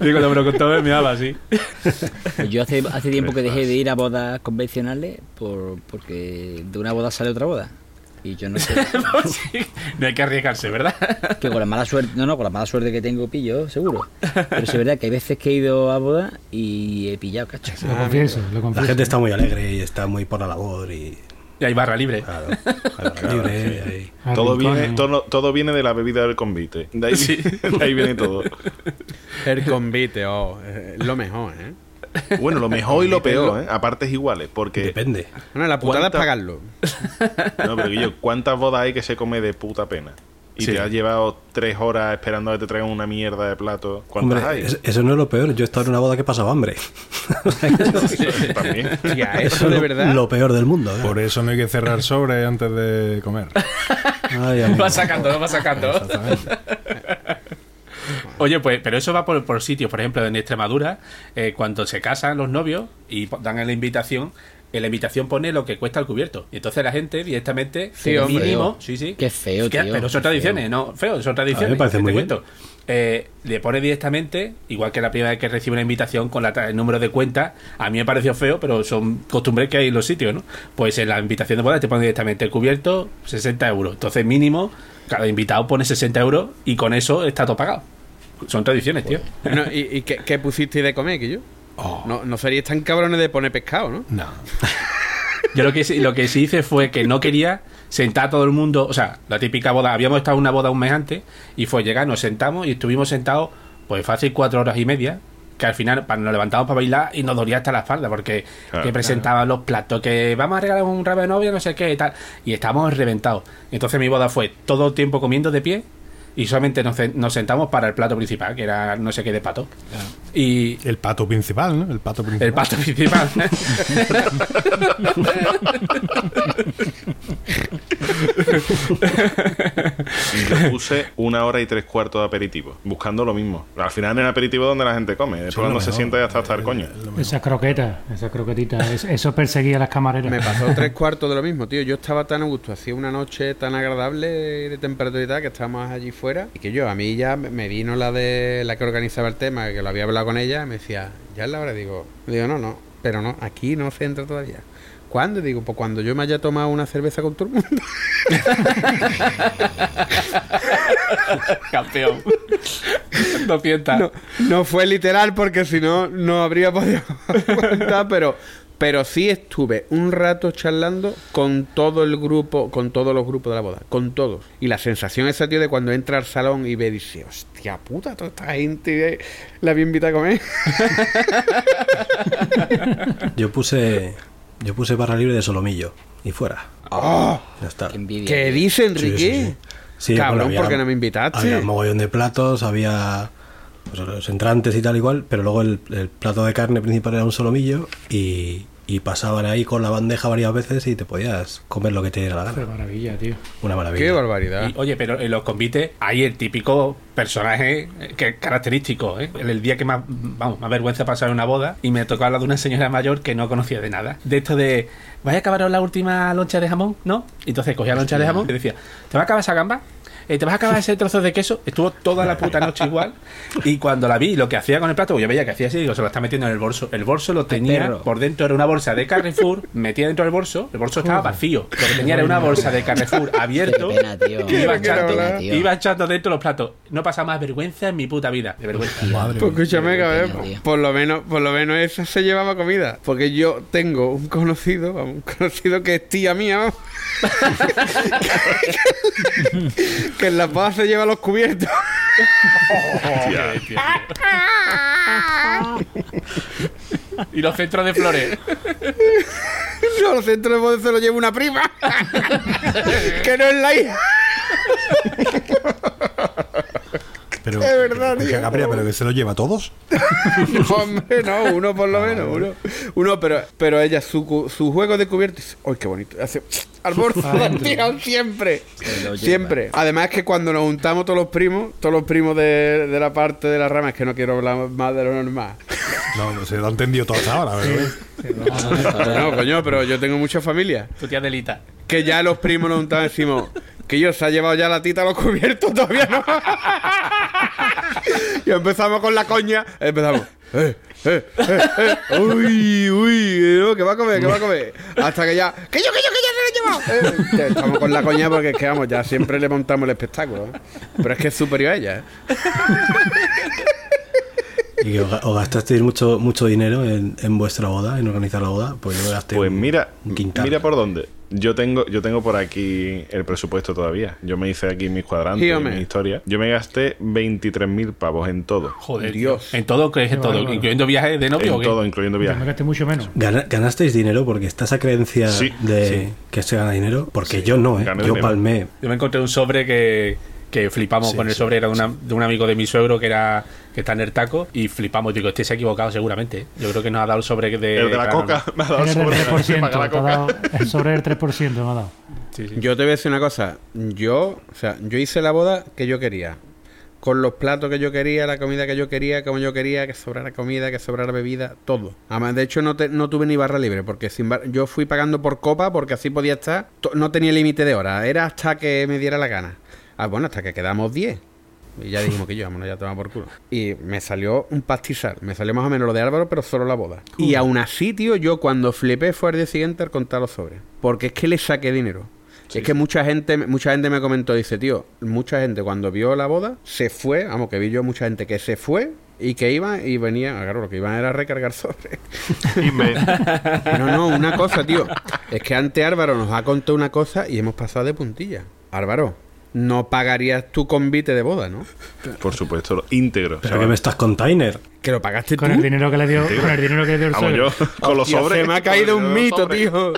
y cuando me lo contó me miraba así. Pues yo hace, hace tiempo que dejé de ir a bodas convencionales por, porque de una boda sale otra boda. Y yo no sé. Pues sí, no hay que arriesgarse, ¿verdad? que con la mala suerte, no, no, con la mala suerte que tengo pillo, seguro. Pero sí es verdad que hay veces que he ido a boda y he pillado cachos. Lo confieso, lo La confieso. gente está muy alegre y está muy por la labor y. Y hay barra libre. Claro, hay barra libre, hay- Al Todo rincón, viene, ¿eh? todo, todo viene de la bebida del convite. De ahí, Sí. de ahí viene todo. El convite, oh, eh, lo mejor, ¿eh? Bueno, lo mejor y lo peor, ¿eh? A partes iguales, porque... Depende. Bueno, la putada es ¿Cuánta- pagarlo. No, pero que yo, ¿cuántas bodas hay que se come de puta pena? Y Sí. te has llevado tres horas esperando a que te traigan una mierda de plato. ¿Cuántas Hombre, hay? es- eso no es lo peor. Yo he estado en una boda que pasaba hambre. También. Ya, eso Eso de es lo- verdad. Lo peor del mundo. ¿eh? Por eso no hay que cerrar sobre antes de comer. Ay. Va sacando, va sacando. Exactamente. Oye, pues, pero eso va por, por sitios. Por ejemplo, en Extremadura, eh, cuando se casan los novios y dan la invitación, en la invitación pone lo que cuesta el cubierto. Y entonces la gente directamente, Sí, mínimo, sí, sí. Qué feo, que- tío, Pero son tradiciones, feo. no, feo, son tradiciones. Me parece muy bien. cuento. Eh, le pone directamente, igual que la primera vez que recibe una invitación con la el número de cuenta, a mí me pareció feo, pero son costumbres que hay en los sitios, ¿no? Pues en la invitación de boda te pone directamente el cubierto 60 euros. Entonces mínimo, cada invitado pone 60 euros y con eso está todo pagado. Son tradiciones, tío. Bueno, ¿Y, y qué, qué pusiste de comer, que yo? No, no seríais tan cabrones de poner pescado, ¿no? No. Yo lo que, sí- lo que sí hice fue que no quería sentar a todo el mundo, o sea, la típica boda, habíamos estado en una boda un mes antes y fue llegar, nos sentamos y estuvimos sentados, pues fácil cuatro horas y media, que al final nos levantamos para bailar y nos dolía hasta la espalda porque Claro. que presentaban los platos, que vamos a regalar un rabo de novia, no sé qué y tal, y estábamos reventados. Entonces mi boda fue todo el tiempo comiendo de pie y solamente nos, sentamos para el plato principal, que era no sé qué de pato. Y El pato principal, ¿no? El pato principal. el pato principal. Y le puse una hora y tres cuartos de aperitivo, buscando lo mismo. Al final en el aperitivo es donde la gente come, después lo cuando se mejor. sienta ya está hasta el coño. Esa croqueta, esa croquetita, es- eso perseguía a las camareras. Me pasó tres cuartos de lo mismo, tío. Yo estaba tan a gusto, hacía una noche tan agradable de temperatura y tal, que estábamos allí fuera. Y que yo, a mí ya me- me vino la de la que organizaba el tema, que lo había hablado con ella, y me decía, ya es la hora. Digo, digo, no, no, pero no, aquí no se entra todavía. ¿Cuándo? Digo, pues cuando yo me haya tomado una cerveza con todo el mundo. Campeón. 200. No, no fue literal porque si no, no habría podido aguantar, pero, pero sí estuve un rato charlando con todo el grupo, con todos los grupos de la boda, con todos. Y la sensación esa, tío, de cuando entra al salón y ve, dice, hostia puta, toda esta gente eh, la había invitado a comer. Yo puse. Yo puse barra libre de solomillo. Y fuera. ¡Ah! Ya está. Qué envidia. ¿Qué dice Sí, sí, Enrique? sí. Sí, Cabrón, bueno, había- ¿por qué no me invitaste? Había un mogollón de platos, había pues, los entrantes y tal igual, pero luego el, el plato de carne principal era un solomillo y, y pasaban ahí con la bandeja varias veces y te podías comer lo que te diera la Qué gana. maravilla, tío. Una maravilla. Qué barbaridad. Y, oye, pero en los convites hay el típico personaje eh, que característico, ¿eh? El, el día que más, vamos, más vergüenza pasar en una boda y me tocó hablar de una señora mayor que no conocía de nada. De esto de, ¿vais a acabar la última loncha de jamón? ¿No? Entonces cogía la loncha de jamón y decía, ¿te va a acabar esa gamba? Eh, ¿Te vas a acabar ese trozo de queso? Estuvo toda la puta noche igual. Y cuando la vi, lo que hacía con el plato, yo veía que hacía así, digo, se lo está metiendo en el bolso. El bolso lo tenía por dentro, era una bolsa de Carrefour, metía dentro del bolso, el bolso estaba vacío. Lo que tenía era una bolsa de Carrefour abierto. Qué pena, tío. que iba echando, pena, tío. iba echando dentro los platos. No pasa más vergüenza en mi puta vida. De vergüenza. Madre Pues escúchame, cabrón, tío. por lo menos, por lo menos esa se llevaba comida. Porque yo tengo un conocido, un conocido que es tía mía. que en la bodas se lleva los cubiertos. y los centros de flores. Yo los centros de bodas se lo lleva una prima. que no es la hija. Pero, Es verdad, tío. Capria, pero que se lo lleva a todos. Hombre, no, uno por lo menos, uno. Uno, pero, pero ella, su, su juego de cubiertos, ¡ay, qué bonito! Hace al borde del tío, siempre. Siempre. Además que cuando nos juntamos todos los primos, todos los primos de, de la parte de las ramas, que no quiero hablar más de lo normal. No, no se lo ha entendido todo hasta ahora, pero No, coño, pero yo tengo mucha familia. Tu tía Delita. Que ya los primos nos juntamos y decimos que yo se ha llevado ya la tita a los cubiertos, todavía no. y empezamos con la coña, empezamos. Eh, eh, eh, eh, uy, uy, eh, no, que va a comer, que va a comer. Hasta que ya, que yo, que yo, que ya se lo he llevado. Eh, estamos con la coña porque es que vamos, ya siempre le montamos el espectáculo. Pero es que es superior a ella. ¿eh? ¿Y os, ga- os gastasteis mucho, mucho dinero en, en vuestra boda, en organizar la boda? Pues yo gasté Pues mira, un quintal. mira por dónde. Yo tengo, yo tengo por aquí el presupuesto todavía. Yo me hice aquí mis cuadrantes, mi historia. Yo me gasté 23.000 pavos en todo. Joder, Dios. En todo, es en Qué todo, incluyendo viajes de novio o En qué? todo, incluyendo Yo me viajes. gasté mucho menos. Gana- ¿Ganasteis dinero? Porque está esa creencia Sí, de sí. que se gana dinero. Porque yo no, ¿eh? Yo dinero. palmé. Yo me encontré un sobre que, que flipamos Sí, con el sí. sobre, era de, una- de un amigo de mi suegro que era que está en el taco y flipamos. Digo, este se ha equivocado seguramente. ¿eh? Yo creo que nos ha dado el sobre de. El de la claro, coca me ha dado el del sobre de 3%. pagar la coca. dado- el sobre del 3% me ha dado. Sí, sí. Yo te voy a decir una cosa. Yo, o sea, yo hice la boda que yo quería. Con los platos que yo quería, la comida que yo quería, como yo quería, que sobrara comida, que sobrara bebida, todo. Además, de hecho, no, te- no tuve ni barra libre, porque sin bar- yo fui pagando por copa, porque así podía estar. No tenía límite de hora, era hasta que me diera la gana. Ah, bueno, hasta que quedamos 10. Y ya dijimos que yo, vámonos ya tomar por culo. Y me salió un pastizal. Me salió más o menos lo de Álvaro, pero solo la boda. Y aún así, tío, yo cuando flipé fue al día siguiente al contar los sobres. Porque es que le saqué dinero. es que mucha gente, mucha gente me comentó, dice, tío, mucha gente cuando vio la boda se fue, vamos, que vi yo mucha gente que se fue y que iba y venía, claro, lo que iban era a recargar sobres. No, no, una cosa, tío. Es que antes Álvaro nos ha contado una cosa y hemos pasado de puntilla. Álvaro, no pagarías tu convite de boda, ¿no? Por supuesto, lo íntegro. ¿Pero qué me estás container? Que lo pagaste Con tú. el dinero que le dio, con el dinero que le dio el Vamos suegro. yo, con los Hostia, sobres. Se me ha caído un mito, tío.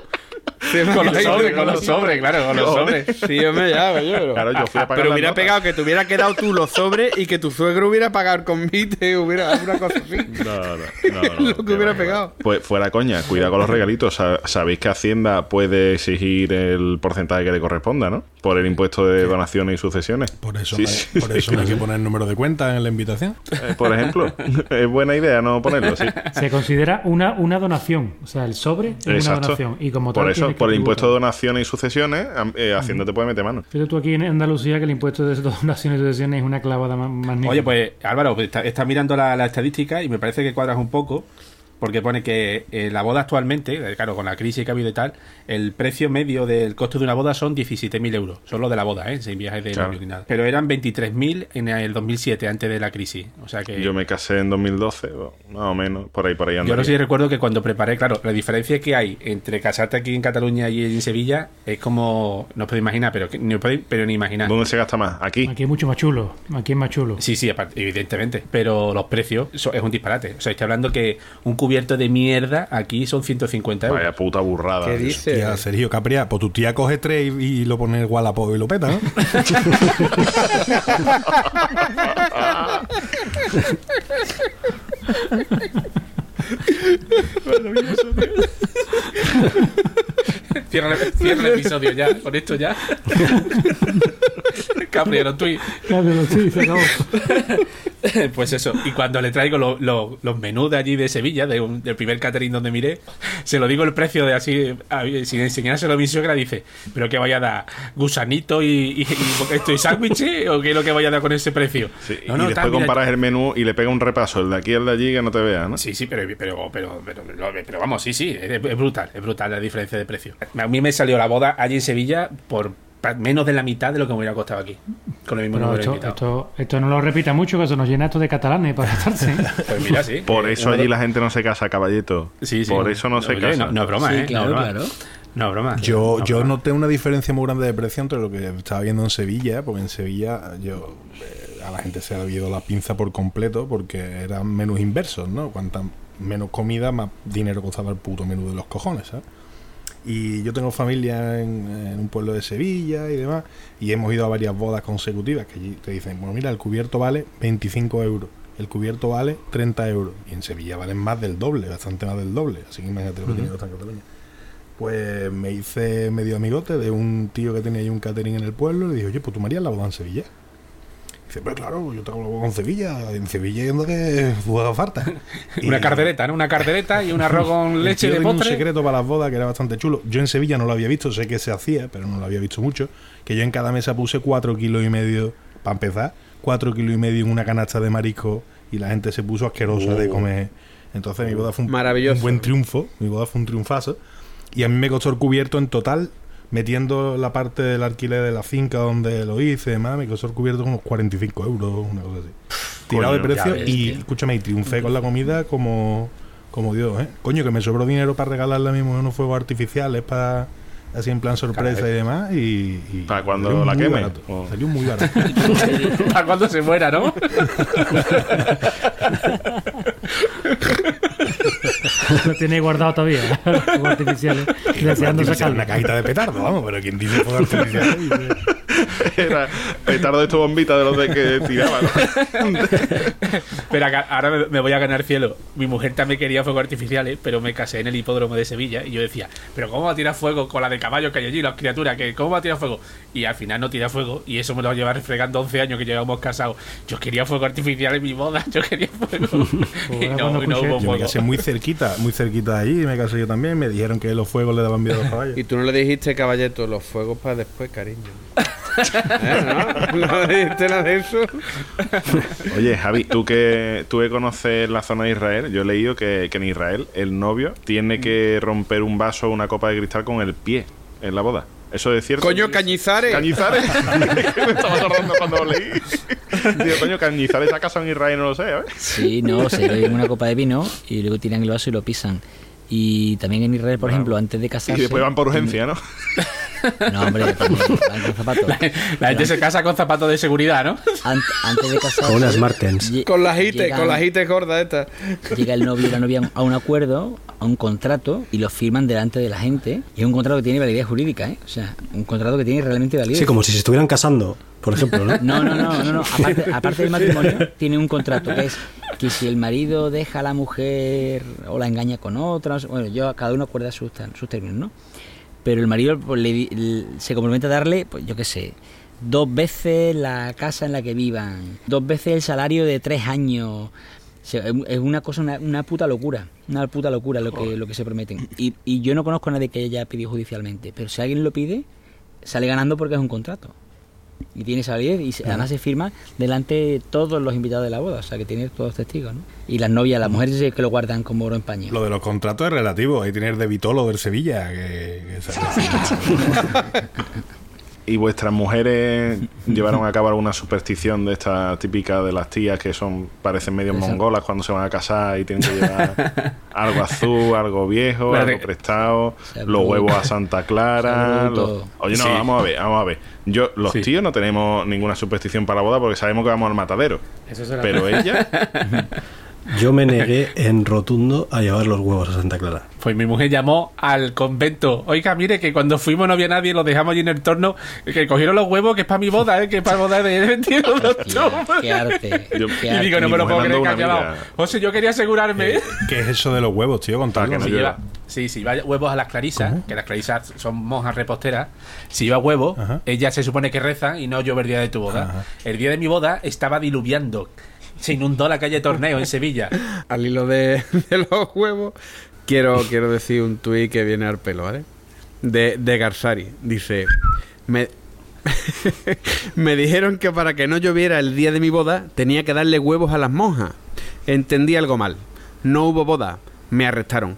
Con los sobres, un con los mito. sobres, claro, con los sobres. Sí, hombre, ya, coño. Claro, yo fui a pagar Pero hubiera notas. pegado que te hubiera quedado tú los sobres y que tu suegro hubiera pagado el convite, hubiera alguna cosa así. No, no, no, no, Lo que hubiera pegado. Pues fuera coña, cuidado con los regalitos. Sa- Sabéis que Hacienda puede exigir el porcentaje que le corresponda, ¿no? Por el impuesto de donaciones y sucesiones. por eso, Sí, sí. por eso no hay que poner número de cuenta en la invitación. Eh, Por ejemplo, es buena idea no ponerlo, sí. Se considera una, una donación. O sea, el sobre es una donación. Y como tal, eso, por el impuesto de donaciones y sucesiones, eh, Hacienda te puede meter mano. Fíjate tú aquí en Andalucía que el impuesto de donaciones y sucesiones es una clavada ma- magnífica. Oye, pues Álvaro, pues, está, está mirando la, la estadística y me parece que cuadras un poco. Porque pone que eh, la boda actualmente, eh, claro, con la crisis que ha habido y tal, el precio medio del costo de una boda son 17.000 euros, solo de la boda, ¿eh? sin viajes de Claro. novio ni nada. Pero eran 23.000 en el 2007, antes de la crisis. O sea que Yo me casé en 2012, o más o menos, por ahí, por ahí yo andaría. no sé si recuerdo que cuando preparé, claro, la diferencia que hay entre casarte aquí en Cataluña y en Sevilla es como, no os podéis imaginar, pero, que- ni os podéis, pero ni imaginar. ¿Dónde se gasta más? Aquí. Aquí es mucho más chulo. Aquí es más chulo. Sí, sí, aparte, evidentemente. Pero los precios eso es un disparate. O sea, estoy hablando que un cubierto de mierda aquí son 150 euros. Vaya puta burrada. ¿Qué dice? Tía, Sergio Capria, pues tu tía coge tres y, y lo pone Wallapop y lo peta, ¿no? Cierra, el- cierra el episodio ya, con esto ya. Capriero, tú y- Claro, sí, se acabó. Pues eso, y cuando le traigo lo- lo- los menús de allí de Sevilla, de un- del primer catering donde miré, se lo digo el precio de así, a- sin enseñárselo a mi suegra, dice, pero que vaya a dar gusanito y, y, y esto y sándwiches, o qué es lo que vaya a dar con ese precio. Sí, No, y después tal, mira, comparas el menú y le pega un repaso, el de aquí al de allí, que no te vea, ¿no? Sí, sí, pero, pero, pero, pero, pero, vamos, sí, sí, es, es brutal, es brutal la diferencia de precio. A mí me salió la boda allí en Sevilla por menos de la mitad de lo que me hubiera costado aquí, con el mismo de esto, invitados. esto, esto no lo repita mucho, que eso nos llena esto de catalanes para gastarse. ¿eh? Pues mira, sí. Por Eh, eso allí la gente no se casa, caballito. Sí, sí. Por eso no se Oye, casa. No, no es broma, Sí, ¿eh? claro, no, es broma. claro. No, es broma. Yo, No, yo broma. noté una diferencia muy grande de precio entre lo que estaba viendo en Sevilla, porque en Sevilla yo eh, a la gente se le había ido la pinza por completo porque eran menús inversos, ¿no? Cuanta menos comida, más dinero costaba el puto menú de los cojones, ¿sabes? Y yo tengo familia en, en un pueblo de Sevilla y demás, y hemos ido a varias bodas consecutivas que allí te dicen, bueno, mira, el cubierto vale 25 euros, el cubierto vale 30 euros, y en Sevilla valen más del doble, bastante más del doble, así que imagínate lo que tiene que costar en Cataluña. Pues me hice medio amigote de un tío que tenía ahí un catering en el pueblo y le dije, oye, pues tú me harías la boda en Sevilla. Dice, pero claro, yo tengo la boda en Sevilla, en Sevilla yendo que haga falta. Una Y- cartereta, ¿no? Una cartereta y un arroz con leche de tenía un postre. secreto para las bodas que era bastante chulo. Yo en Sevilla no lo había visto, sé que se hacía, pero no lo había visto mucho. Que yo en cada mesa puse cuatro kilos y medio, para empezar, cuatro kilos y medio en una canasta de marisco y la gente se puso asquerosa de comer. Entonces mi boda fue un, Maravilloso. un buen triunfo, mi boda fue un triunfazo. Y a mí me costó el cubierto en total, metiendo la parte del alquiler de la finca donde lo hice y demás, me costó cubierto como 45 euros, una cosa así. Tirado de precio ves, y, tío. escúchame, y triunfé con la comida como, como Dios, ¿eh? Coño, que me sobró dinero para regalarle a mi mujer unos fuegos artificiales para así en plan sorpresa Caray. y demás y, y Para cuando la queme. barato, Oh. salió muy barato Para cuando se muera, ¿no? lo tiene guardado todavía. Fuegos artificiales. deseando Fuegos artificiales, sacarlo. una cajita de petardo vamos pero quien dice fuegos artificiales dice- Era petardo de tu bombita de los de que tiraba, ¿no? Pero acá- ahora me, me voy a ganar cielo. Mi mujer también quería fuegos artificiales, pero me casé en el hipódromo de Sevilla y yo decía, pero ¿cómo va a tirar fuego con la de caballos que hay allí, las criaturas? que ¿Cómo va a tirar fuego? Y al final no tira fuego y eso me lo va a llevar fregando 11 años que llevamos casados. Yo quería fuego artificial en mi boda, yo quería fuego. y no, cuando y no escuché- hubo yo me casé muy cerquita muy cerquita de allí me casé yo también me dijeron que los fuegos le daban vida a los caballos Y tú no le dijiste, caballeto, los fuegos para después, cariño. ¿Eh, ¿No? ¿No nada de eso? Oye, Javi, tú que, tú que conoces la zona de Israel, yo he leído que, que en Israel el novio tiene que romper un vaso o una copa de cristal con el pie en la boda. ¿Eso es cierto? Coño, Cañizares. Cañizares. Me estaba acordando cuando lo leí. Digo, coño, Cañizares ha casado en Israel, no lo sé, ¿eh? Sí, no, se beben una copa de vino y luego tiran el vaso y lo pisan. Y también en Israel, por ejemplo, antes de Y casarse. después van por urgencia, ¿no? No, hombre, también van con zapatos. La gente se casa con zapatos de seguridad, ¿no? Ant- antes de casarse. Con unas Martens. Con las hites, llegan- con las hites gordas estas. Llega el novio y la novia a un acuerdo, a un contrato, y lo firman delante de la gente. Y es un contrato que tiene validez jurídica, ¿eh? O sea, un contrato que tiene realmente validez. Sí, como si se estuvieran casando, por ejemplo, ¿no? No, no, no, no, no. Aparte, aparte del matrimonio, tiene un contrato que es que si el marido deja a la mujer o la engaña con otras, bueno, yo cada uno acuerda sus, sus términos, ¿no? Pero el marido pues, le di- l- se compromete a darle, pues yo qué sé, dos veces la casa en la que vivan, dos veces el salario de tres años. Es una cosa, una, una puta locura, una puta locura lo que, lo que se prometen. Y, y yo no conozco a nadie que haya pedido judicialmente, pero si alguien lo pide, sale ganando porque es un contrato. Y tiene esa validez y se- además se firma delante de todos los invitados de la boda, o sea que tiene todos testigos, ¿no? Y las novias, las mujeres sí que lo guardan como oro en paño. Lo de los contratos es relativo. Ahí tienes de Vitolo del Sevilla. Que, ¿Y vuestras mujeres llevaron a cabo alguna superstición de esta típica de las tías que son parecen medio Esa. mongolas cuando se van a casar y tienen que llevar algo azul, algo viejo, algo prestado, los huevos a Santa Clara? Los- Oye, no, Sí. vamos a ver, vamos a ver. Yo, los Sí. tíos no tenemos ninguna superstición para la boda porque sabemos que vamos al matadero. Eso será- Pero ella, Yo me negué en rotundo a llevar los huevos a Santa Clara. Pues mi mujer llamó al convento. Oiga, mire que cuando fuimos no había nadie, lo dejamos allí en el torno. Que cogieron los huevos, que es para mi boda, ¿eh? que es para la boda de 22 de Hostia, octubre. qué arte. Yo- qué Y arte. digo, no me lo puedo creer que amiga. José, yo quería asegurarme. ¿Qué es eso de los huevos, tío? Contadlo. Para que no lleva, sí, si lleva huevos a las clarisas, que las clarisas son monjas reposteras, si lleva huevos, Ajá. ellas se supone que rezan y no llover el día de tu boda. Ajá. El día de mi boda estaba diluviando. Se inundó la calle Torneo en Sevilla. Al hilo de, de los huevos, quiero, quiero decir un tuit que viene al pelo, ¿vale? De, de Garzari. Dice: me, me dijeron que para que no lloviera el día de mi boda tenía que darle huevos a las monjas. Entendí algo mal. No hubo boda. Me arrestaron.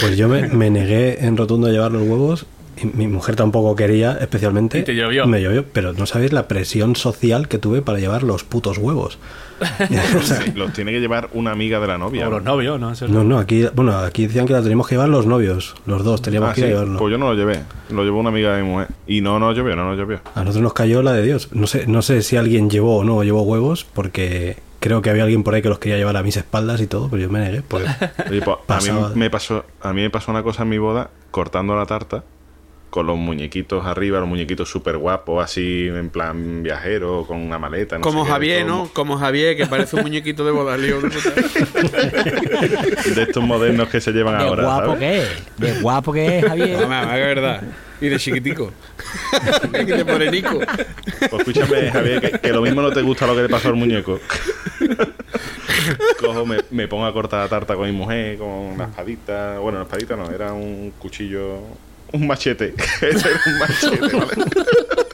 Pues yo me, negué en rotundo a llevar los huevos. Y mi mujer tampoco quería, especialmente. Y te llovió. Me llovió, pero no sabéis la presión social que tuve para llevar los putos huevos. O sea, sí, los tiene que llevar una amiga de la novia. O los novios, ¿no? No, no, aquí, bueno, aquí decían que la teníamos que llevar los novios, los dos, teníamos Ah, que sí, llevarlo. Pues yo no lo llevé. Lo llevó una amiga de mi mujer. Y no, no llovió, no, no llovió. A nosotros nos cayó la de Dios. No sé, no sé si alguien llevó o no llevó huevos, porque creo que había alguien por ahí que los quería llevar a mis espaldas y todo, pero yo me negué. Oye, pues, a, mí me pasó, a mí me pasó una cosa en mi boda cortando la tarta con los muñequitos arriba, los muñequitos súper guapos, así en plan viajero, con una maleta. no Como sé qué, de Javier, todo ¿no? Como Javier, que parece un muñequito de boda. lío de estos modernos que se llevan De ahora. guapo ¿sabes? que es. De guapo que es, Javier. Mamá, mamá, que verdad. Y de chiquitico. y de morenico. Pues escúchame, Javier, que, que lo mismo no te gusta lo que le pasó al muñeco. Cojo, me, me pongo a cortar la tarta con mi mujer, con una espadita. Bueno, una espadita no, era un cuchillo. Un machete. Ese era un machete, ¿vale?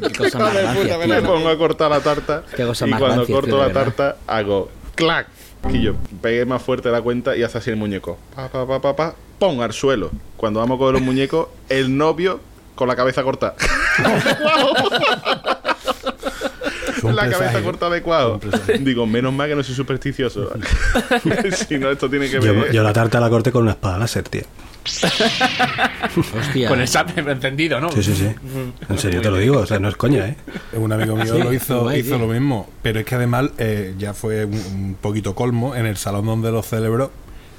Qué cosa más rancia, me pongo a cortar la tarta Qué cosa y más cuando rancia, corto tío, la verdad. tarta hago clac y yo pegué más fuerte la cuenta y hace así el muñeco pa pa pa pa pa pon al suelo cuando vamos a coger los muñecos el novio con la cabeza un la cabeza de cuadro un presagio. digo menos mal que no soy supersticioso si no esto tiene que Yo, ver yo la tarta la corté con una espada láser, tío. Hostia. Con el SAP encendido, ¿no? Sí, sí, sí. En serio te lo digo, o sea, no es coña, ¿eh? Un amigo mío lo hizo, hizo lo mismo, pero es que además eh, ya fue un, un poquito colmo en el salón donde lo celebró.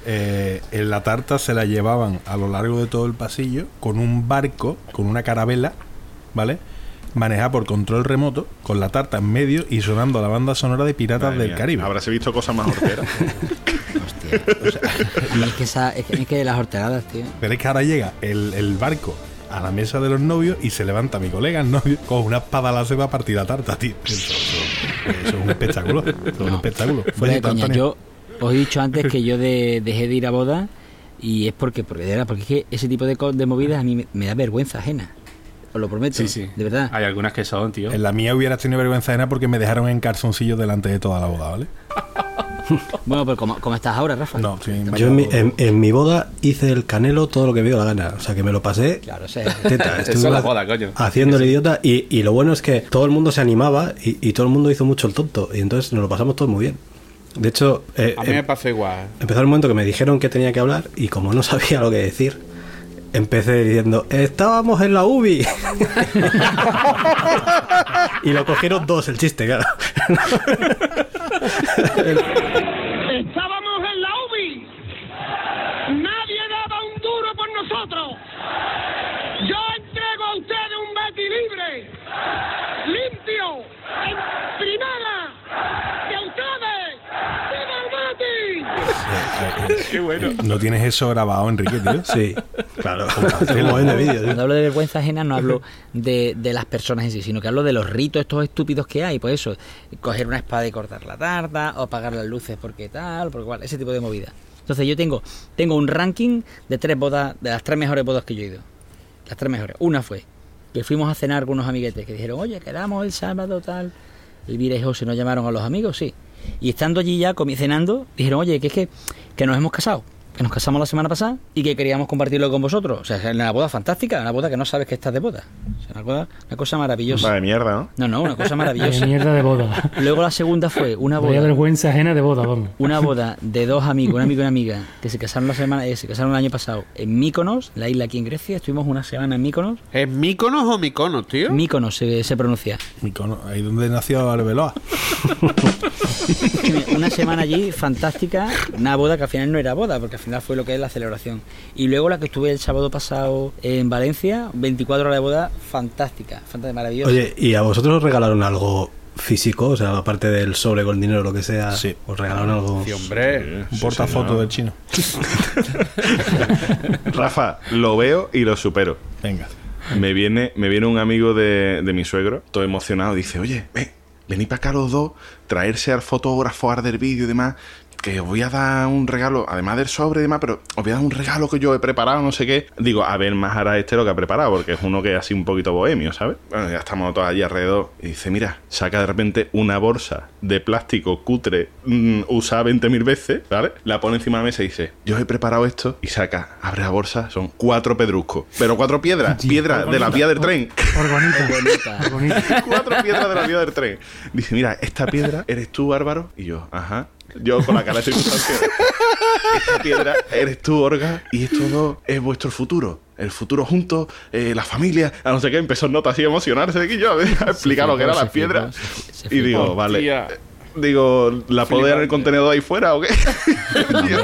eh, en la tarta se la llevaban a lo largo de todo el pasillo con un barco, con una carabela, ¿vale? Manejada por control remoto, con la tarta en medio y sonando la banda sonora de Piratas Madre del mía, Caribe. habráse visto cosas más horteras Es que, esa, es, que, es que las horteradas, tío. Pero es que ahora llega el, el barco a la mesa de los novios y se levanta mi colega, el novio, con una espada láser para partir la tarta, tío. Eso, eso- eso es un espectáculo. Eso es un espectáculo. De Besito, coña, yo os he dicho antes que yo de- dejé de ir a boda y es porque, porque, de verdad, porque es que ese tipo de, de movidas a mí me, me da vergüenza ajena. Os lo prometo. Sí, sí. De verdad. Hay algunas que son, tío. En la mía hubieras tenido vergüenza ajena porque me dejaron en calzoncillos delante de toda la boda, ¿vale? Bueno, pero ¿cómo, cómo estás ahora, Rafa? No, sí, me Yo en mi, en, en mi boda hice el canelo todo lo que me dio la gana. O sea, que me lo pasé Claro, sea, teta. Eso Estuve es la boda, coño. Haciendo el idiota. Y, y lo bueno es que todo el mundo se animaba y, y todo el mundo hizo mucho el tonto. Y entonces nos lo pasamos todos muy bien. De hecho, eh, A mí me em- pasó igual. empezó el momento que me dijeron que tenía que hablar y como no sabía lo que decir, empecé diciendo, estábamos en la UBI. y lo cogieron dos el chiste, claro. Estábamos en la UBI. Nadie daba un duro por nosotros. Yo entrego a ustedes un Betty libre, limpio, en primera, de ustedes. ¡Viva el Betty! Qué bueno. ¿No tienes eso grabado, Enrique, tío? Sí, claro. Cuando hablo de vergüenza ajena no hablo de, de las personas en sí, sino que hablo de los ritos estos estúpidos que hay. Pues eso, coger una espada y cortar la tarta, o apagar las luces porque tal, porque cual, ese tipo de movida. Entonces yo tengo, tengo un ranking de tres bodas, de las tres mejores bodas que yo he ido. Las tres mejores. Una fue que fuimos a cenar con unos amiguetes que dijeron, oye, quedamos el sábado tal. Elvira y José nos llamaron a los amigos, sí. Y estando allí ya comi- cenando, dijeron, oye, que es que, que nos hemos casado. Que nos casamos la semana pasada y que queríamos compartirlo con vosotros. O sea, es una boda fantástica, una boda que no sabes que estás de boda. O sea, una, boda- una cosa maravillosa. Va de mierda, ¿no? No, no, una cosa De maravillosa. mierda de boda. Luego la segunda fue una Vaya boda vergüenza ajena de boda, vamos. una boda de dos amigos, un amigo y una amiga, que se casaron la semana, eh, se casaron el año pasado en Míconos, la isla aquí en Grecia. Estuvimos una semana en Míconos. ¿Es Míconos o Miconos, tío? Míconos se, se pronuncia. Micono, ahí donde nació Arbeloa. Una semana allí fantástica, una boda que al final no era boda, porque al final fue lo que es la celebración. Y luego la que estuve el sábado pasado en Valencia, 24 horas de boda, fantástica, fantástica, maravillosa. Oye, ¿y a vosotros os regalaron algo físico? O sea, aparte del sobre con dinero o lo que sea, Sí. os regalaron algo. Sí, hombre. Un portafoto del chino. Rafa, lo veo y lo supero. Venga. Me viene, me viene un amigo de, de mi suegro, todo emocionado, dice, oye, ven, venid para acá los dos, traerse al fotógrafo, a del vídeo y demás, que os voy a dar un regalo, además del sobre y demás, pero os voy a dar un regalo que yo he preparado, no sé qué. Digo, a ver más hará este lo que ha preparado, porque es uno que es así un poquito bohemio, ¿sabes? Bueno, ya estamos todos allí alrededor. Y dice, mira, saca de repente una bolsa de plástico cutre, mm, usada 20.000 veces, ¿vale? La pone encima de la mesa y dice, yo he preparado esto, y saca, abre la bolsa, son cuatro pedruscos, pero cuatro piedras, piedras de la vía del tren. Orgonita. Bonita. Orgonita. cuatro piedras de la vía del tren. Dice, mira, esta piedra eres tú, Bárbaro. Y yo, ajá. Yo con la cara de circunstancia. Esta piedra eres tú, Orga. Y esto es vuestro futuro. El futuro juntos, eh, la familia. A no sé qué, empezó Nota así a emocionarse de que yo a, explicar lo que eran las piedras. flipó, se- se Y digo, vale. Hostia. Digo, ¿la puedo dejar en el contenedor ahí fuera o qué? No, hombre,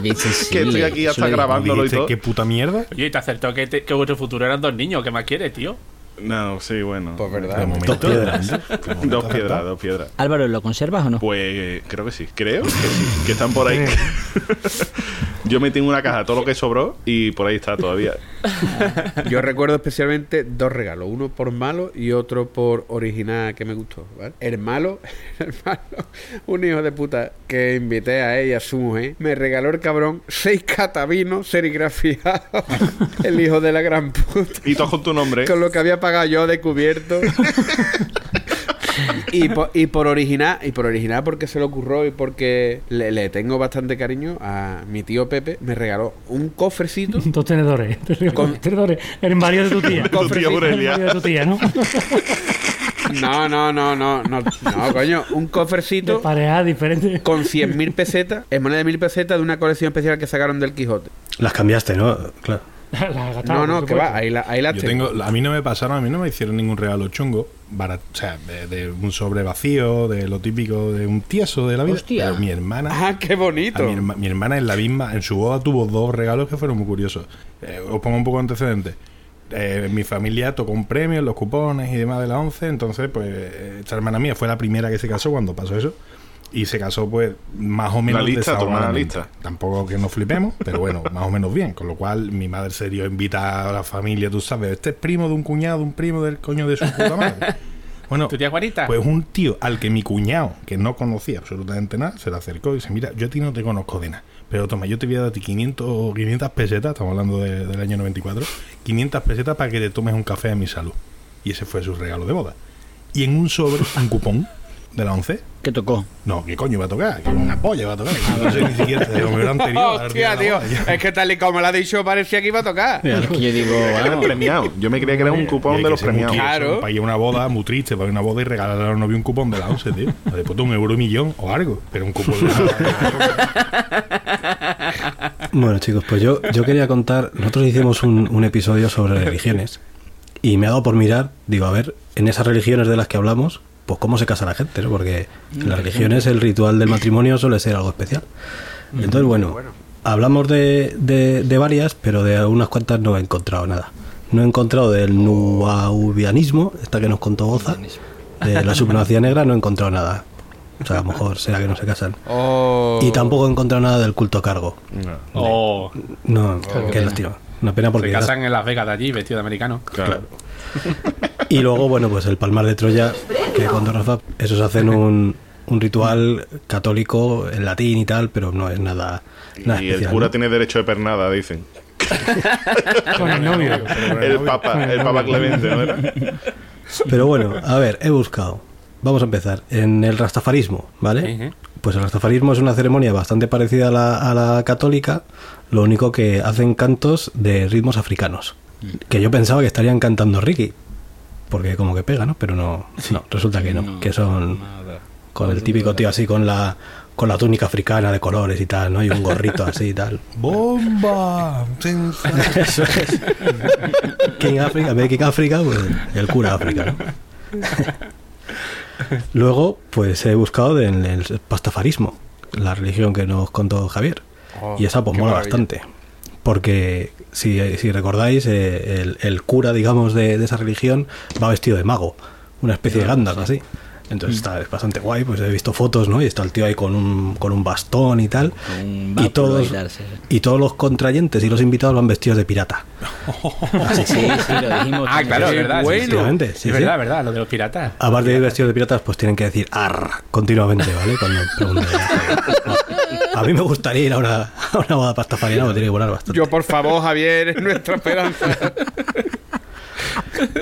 tío, que estoy aquí hasta grabándolo y todo. ¿Qué puta mierda? Oye, y te acertó que, te- que vuestro futuro eran dos niños. ¿Qué más quieres, tío? No, sí, bueno. Pues verdad. momento. Dos piedras. Dos piedras, dos piedras. Álvaro, ¿lo conservas o no? Pues eh, creo que sí, creo que sí, que están por ahí. Yo metí en una caja todo lo que sobró y por ahí está todavía. Yo recuerdo especialmente dos regalos, uno por malo y otro por original que me gustó. ¿vale? El malo, el malo, un hijo de puta que invité a ella, a su mujer, me regaló el cabrón seis catavinos serigrafiados. el hijo de la gran puta. Y todo con tu nombre. Con lo que había pagado yo de cubierto. y, por, y por original, y por original porque se le ocurrió y porque le, le tengo bastante cariño a mi tío Pepe, me regaló un cofrecito Dos tenedores. Con- tenedores. Eran varios de tu tía. Tu tía Aurelia. varios de tu tía, ¿no? No, no, no, no, no, no, coño, un De cofrecito pareja diferente. con 100.000 pesetas, en moneda de 1.000 pesetas de una colección especial que sacaron del Quijote. Las cambiaste, ¿no? Claro. La No, no, que va, ahí la, ahí la Yo tengo. tengo, a mí no me pasaron, a mí no me hicieron ningún regalo chungo, barat- o sea, de, de un sobre vacío, de lo típico de un tieso de la vida. Hostia. Pero mi hermana, Ah, qué bonito. mi, herma- mi hermana en la misma, en su boda tuvo dos regalos que fueron muy curiosos. Eh, os pongo un poco de antecedentes. Eh, mi familia tocó un premio en los cupones y demás de la 11, entonces pues eh, esta hermana mía fue la primera que se casó cuando pasó eso. Y se casó, pues, más o menos La lista, toma la lista. Tampoco que nos flipemos, pero bueno, más o menos bien. Con lo cual, mi madre se dio a invitar a la familia, tú sabes, este es primo de un cuñado, un primo del coño de su puta madre. Bueno, ¿Tu tía Juanita? pues un tío al que mi cuñado, que no conocía absolutamente nada, se le acercó y dice, mira, yo a ti no te conozco de nada, pero toma, yo te voy a dar a ti 500, 500 pesetas, estamos hablando de- del año 94, 500 pesetas para que te tomes un café a mi salud. Y ese fue su regalo de boda. Y en un sobre, un cupón de la 11. ¿Qué tocó? No, ¿qué coño va a tocar? Que una polla va a tocar. no sé ni siquiera de lo mejor anterior. Hostia, tío. Es que tal y como lo ha dicho, parecía que iba a tocar. Es que yo digo, Era el vamos, premiado. Yo me creía que era un cupón de los premiados. Claro. Para ir a una boda muy triste, para ir a una boda y regalarle a los novios un cupón de la 11, tío. Después de un euro y millón o algo, pero un cupón de la Bueno, chicos, pues yo, yo quería contar. Nosotros hicimos un, un episodio sobre religiones. Y me ha dado por mirar, digo, a ver, en esas religiones de las que hablamos, pues cómo se casa la gente, ¿no? Porque en las religiones el ritual del matrimonio suele ser algo especial. Entonces, bueno, hablamos de, de- de varias, pero de unas cuantas no he encontrado nada. No he encontrado del nuaubianismo, esta que nos contó Goza, de la supremacía negra, no he encontrado nada. O sea, a lo mejor será que no se casan. Oh. Y tampoco he encontrado nada del culto a cargo. Oh, No, qué lástima. Una pena porque... se casan en Las Vegas de allí, vestido de americano. Claro. Y luego, bueno, pues el Palmar de Troya, que cuando Rafa, esos hacen un, un ritual católico en latín y tal, pero no es nada, nada Y el cura ¿no? tiene derecho de pernada, dicen. Con el novio. El papa, el papa Clemente, ¿no era? Pero bueno, a ver, he buscado. Vamos a empezar. En el rastafarismo, ¿vale? Pues el rastafarismo es una ceremonia bastante parecida a la, a la católica, lo único que hacen cantos de ritmos africanos. Que yo pensaba que estarían cantando Ricky, porque como que pega, ¿no? Pero no, no resulta que no, que son con el típico tío así con la con la túnica africana de colores y tal, ¿no? Y un gorrito así y tal. ¡Bomba! Eso es. King Africa, Making Africa, pues el cura África, ¿no? Luego, pues he buscado en el pastafarismo, la religión que nos contó Javier. Oh, y esa pues mola maravilla. bastante. Porque si, si recordáis, eh, el, el cura, digamos, de, de esa religión va vestido de mago, una especie de Gandalf así. Entonces está es bastante guay, pues he visto fotos, ¿no? Y está el tío ahí con un, con un bastón y tal. Y todos, y todos los contrayentes y los invitados van vestidos de pirata. Sí, sí, sí, lo dijimos. Ah, claro, es verdad. sí, bueno. sí. Es sí. verdad, verdad, lo de los piratas. Aparte de ir vestidos de piratas, pues tienen que decir ar continuamente, ¿vale? Cuando pregunten. A mí me gustaría ir a una, a una boda pastafariana, me tiene que volar bastante. Yo, por favor, Javier, es nuestra esperanza.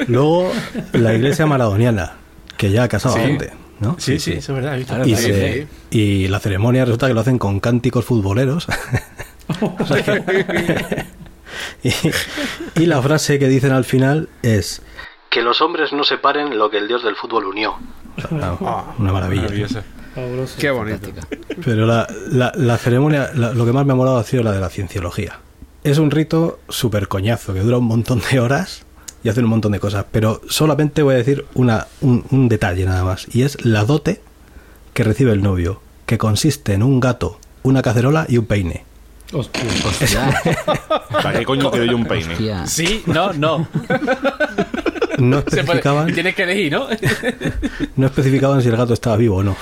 Luego, la iglesia maradoniana, que ya ha casado a Sí. gente, ¿no? Sí, sí, eso es verdad. he visto. Claro, Y, sí, se- y la ceremonia resulta que lo hacen con cánticos futboleros. O sea que- y, y la frase que dicen al final es que los hombres no separen lo que el dios del fútbol unió. O sea, una maravilla. Fabuloso. Qué bonito. Pero la, la- la ceremonia, la- lo que más me ha molado ha sido la de la cienciología. Es un rito súper coñazo que dura un montón de horas y hacen un montón de cosas. Pero solamente voy a decir una, un, un detalle nada más. Y es la dote que recibe el novio, que consiste en un gato, una cacerola y un peine. Hostia. Hostia, ¿Para qué coño quiero yo un peine? hostia. Sí, no, no. No puede. especificaban, Y tienes que elegir, ¿no? no especificaban si el gato estaba vivo o no.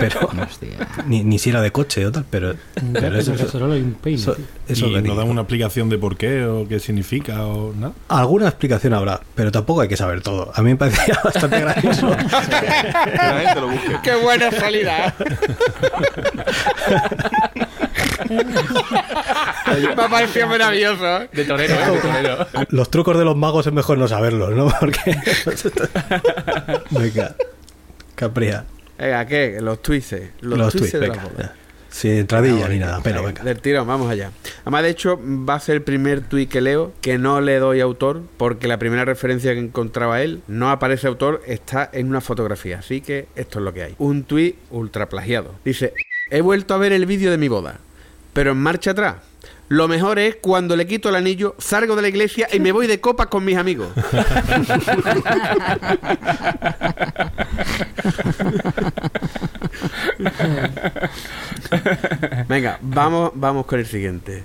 Pero Hostia. ni, ni si era de coche o tal, pero, pero eso, eso, y un peine. eso- y no dan una explicación de por qué o qué significa o nada. Alguna explicación habrá, pero tampoco hay que saber todo. A mí me parecía bastante gracioso. Qué buena salida. Me ha parecido maravilloso. ¿eh? De torero, ¿eh? De torero. Los trucos de los magos es mejor no saberlos, ¿no? Porque. Venga, Capria. Venga, ¿qué? Los twists. Los, Los de la venga. Sin entradilla ni nada, pero venga. Del tirón, vamos allá. Además, de hecho, va a ser el primer tuit que leo que no le doy autor, porque la primera referencia que encontraba él no aparece autor, está en una fotografía. Así que esto es lo que hay. Un tuit ultra plagiado. Dice: He vuelto a ver el vídeo de mi boda, pero en marcha atrás. Lo mejor es cuando le quito el anillo, salgo de la iglesia y me voy de copas con mis amigos. Venga, vamos, vamos con el siguiente.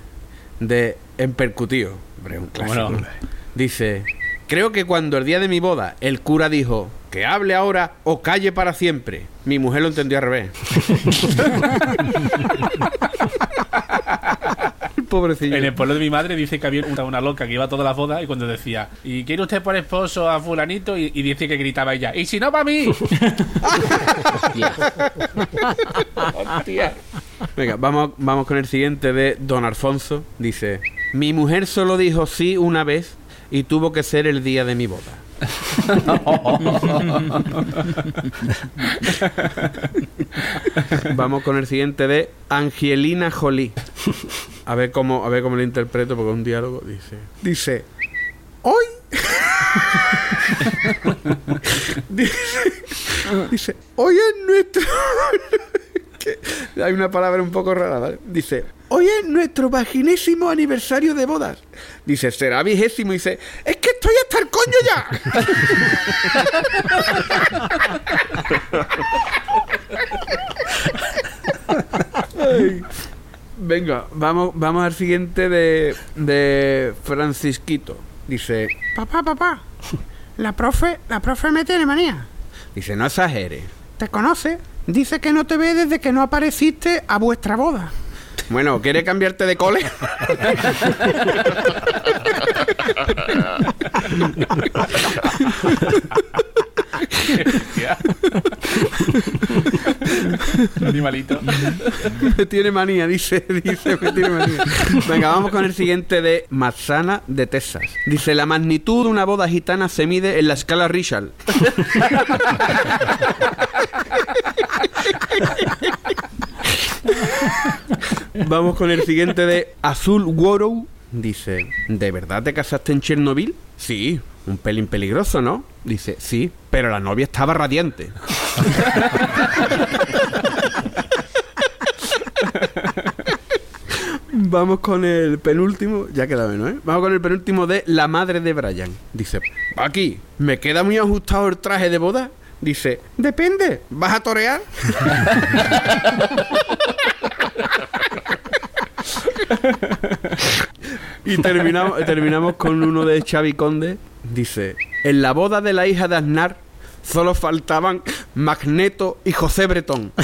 De Empercutido. Hombre, un clásico. Bueno. Dice: Creo que cuando el día de mi boda el cura dijo que hable ahora o calle para siempre, mi mujer lo entendió al revés. Pobrecillo. En el pueblo de mi madre dice que había una, una loca que iba a todas las bodas y cuando decía, ¿y quiere usted por esposo a fulanito? Y, y dice que gritaba ella, ¿y si no para mí? Hostia. Venga, vamos, vamos con el siguiente de Don Alfonso. Dice: Mi mujer solo dijo sí una vez y tuvo que ser el día de mi boda. vamos con el siguiente de Angelina Jolie. A ver cómo, a ver cómo lo interpreto, porque es un diálogo dice. Dice. Hoy. dice, dice, hoy es nuestro. que hay una palabra un poco rara, ¿vale? Dice, hoy es nuestro vaginésimo aniversario de bodas. Dice, será vigésimo. Dice, es que estoy hasta el coño ya. Ay. Venga, vamos, vamos al siguiente de, de Francisquito. Dice, Papá, papá, la profe, la profe me tiene manía. dice, no exageres. ¿Te conoce? Dice que no te ve desde que no apareciste a vuestra boda. Bueno, ¿quiere cambiarte de cole? Animalito. me tiene manía, dice, dice, me tiene manía. Venga, vamos con el siguiente de Matsana de Texas. Dice, la magnitud de una boda gitana se mide en la escala Richard. Vamos con el siguiente de Azul Worrow. Dice, ¿de verdad te casaste en Chernobyl? Sí, un pelín peligroso, ¿no? Dice, sí, pero la novia estaba radiante. Vamos con el penúltimo, ya queda menos, ¿eh? Vamos con el penúltimo de la madre de Brian. Dice, aquí, ¿me queda muy ajustado el traje de boda? Dice, depende, ¿vas a torear? y terminamos, terminamos con uno de Xavi Conde. Dice, en la boda de la hija de Aznar solo faltaban Magneto y José Bretón.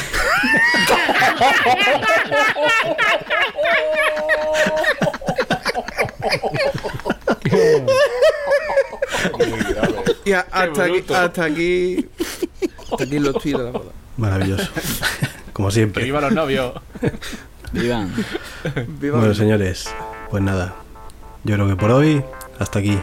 Y a- hasta, aquí, hasta aquí. Hasta aquí los tiros de la boda. Maravilloso. Como Que siempre. viva los novios. Vivan. Bueno, señores, pues nada. Yo creo que por hoy, hasta aquí.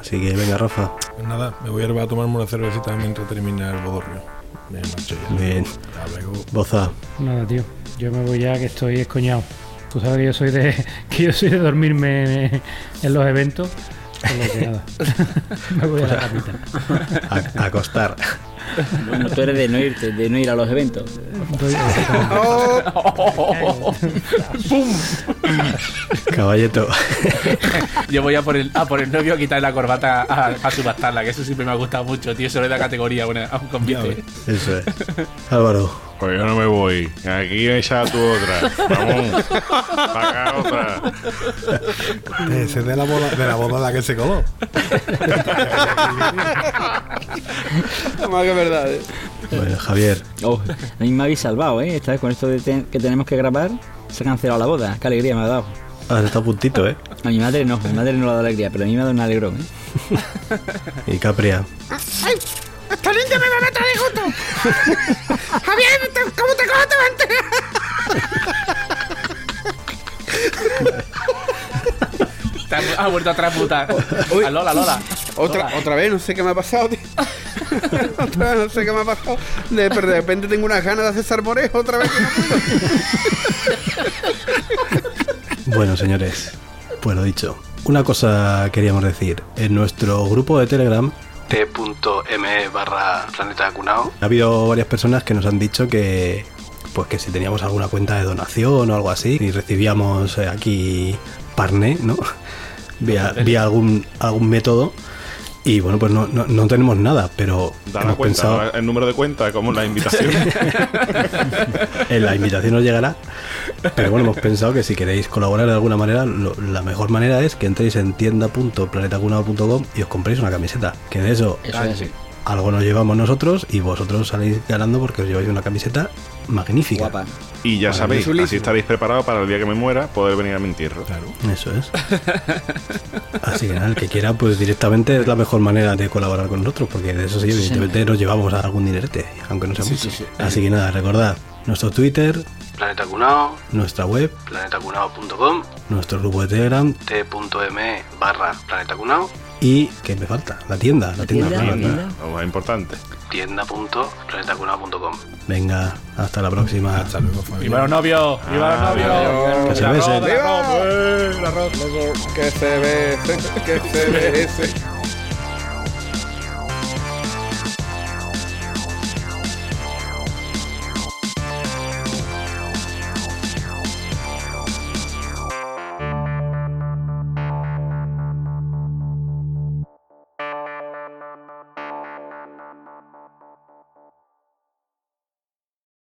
Así que venga, Rafa. Pues nada, me voy a ir a tomarme una cervecita mientras termina el bodorrio. Me marcho ya. Bien. Hasta luego. Boza. Nada, tío. Yo me voy ya que estoy escoñado. Tú sabes que yo soy de que yo soy de dormirme en, en los eventos. Por lo que nada. me voy a la camita. A, a acostar. Bueno, tú eres de no irte, de no ir a los eventos. Caballeto. Yo voy a por el, a por el novio a quitarle la corbata a, a subastarla, que eso siempre me ha gustado mucho, tío. Eso le da categoría a, una- a un convite. Eso es. Álvaro. Pues yo no me voy. Aquí echa tu otra. Vamos. Paga otra. Ese es de la boda, de la boda la que se coló. Verdad, ¿eh? Bueno, Javier. Oh, a mí me habéis salvado, ¿eh? Esta vez con esto de te- que tenemos que grabar, se ha cancelado la boda. Qué alegría me ha dado. Has estado a puntito, ¿eh? A mi madre no, a mi madre no le ha dado alegría, pero a mí me ha dado un alegrón, ¿eh? Y Capria. ¡Ay! ¡Esta niña me va a matar de gusto! ¡Javier! te- ¿Cómo te cojo te va a enterar? Te ha, ha vuelto a transmutar. A Lola, Lola. Otra, otra vez, no sé qué me ha pasado, tío. otra vez, no sé qué me ha pasado. De, pero de repente tengo unas ganas de hacer sarmorejo otra vez. que no puedo. Bueno, señores, pues lo dicho. Una cosa queríamos decir. En nuestro grupo de Telegram, t.me barra planeta cunao, ha habido varias personas que nos han dicho que pues que si teníamos alguna cuenta de donación o algo así y recibíamos eh, aquí parné, ¿no? Vía, vía algún, algún método. Y bueno, pues no, no, no tenemos nada, pero hemos cuenta, pensado... el número de cuenta, como la invitación. En la invitación os llegará. Pero bueno, hemos pensado que si queréis colaborar de alguna manera, lo- la mejor manera es que entréis en tienda.planetacunao.com y os compréis una camiseta. Que de eso Eso es así. Algo nos llevamos nosotros y vosotros salís ganando porque os lleváis una camiseta magnífica. Guapa. y ya sabéis, así estaréis preparados para el día que me muera poder venir a mi entierro. Claro. Eso es. Así que nada, el que quiera, pues directamente es la mejor manera de colaborar con nosotros, porque de eso sí, evidentemente nos llevamos a algún dinerete, aunque no sea mucho. Así que nada, recordad, nuestro Twitter, Planeta Cunao, nuestra web, planetacunao.com, nuestro grupo de Telegram, t.me barra Planeta Cunao, y, ¿qué me falta? La tienda, la tienda. tienda, la tienda. tienda. Lo más importante. tienda.planetacunao.com. Venga, hasta la próxima. Hasta luego, familia. ¡Viva los novios! ¡Viva los novios! Que se besen. roda. Que se ve, que se ve ese.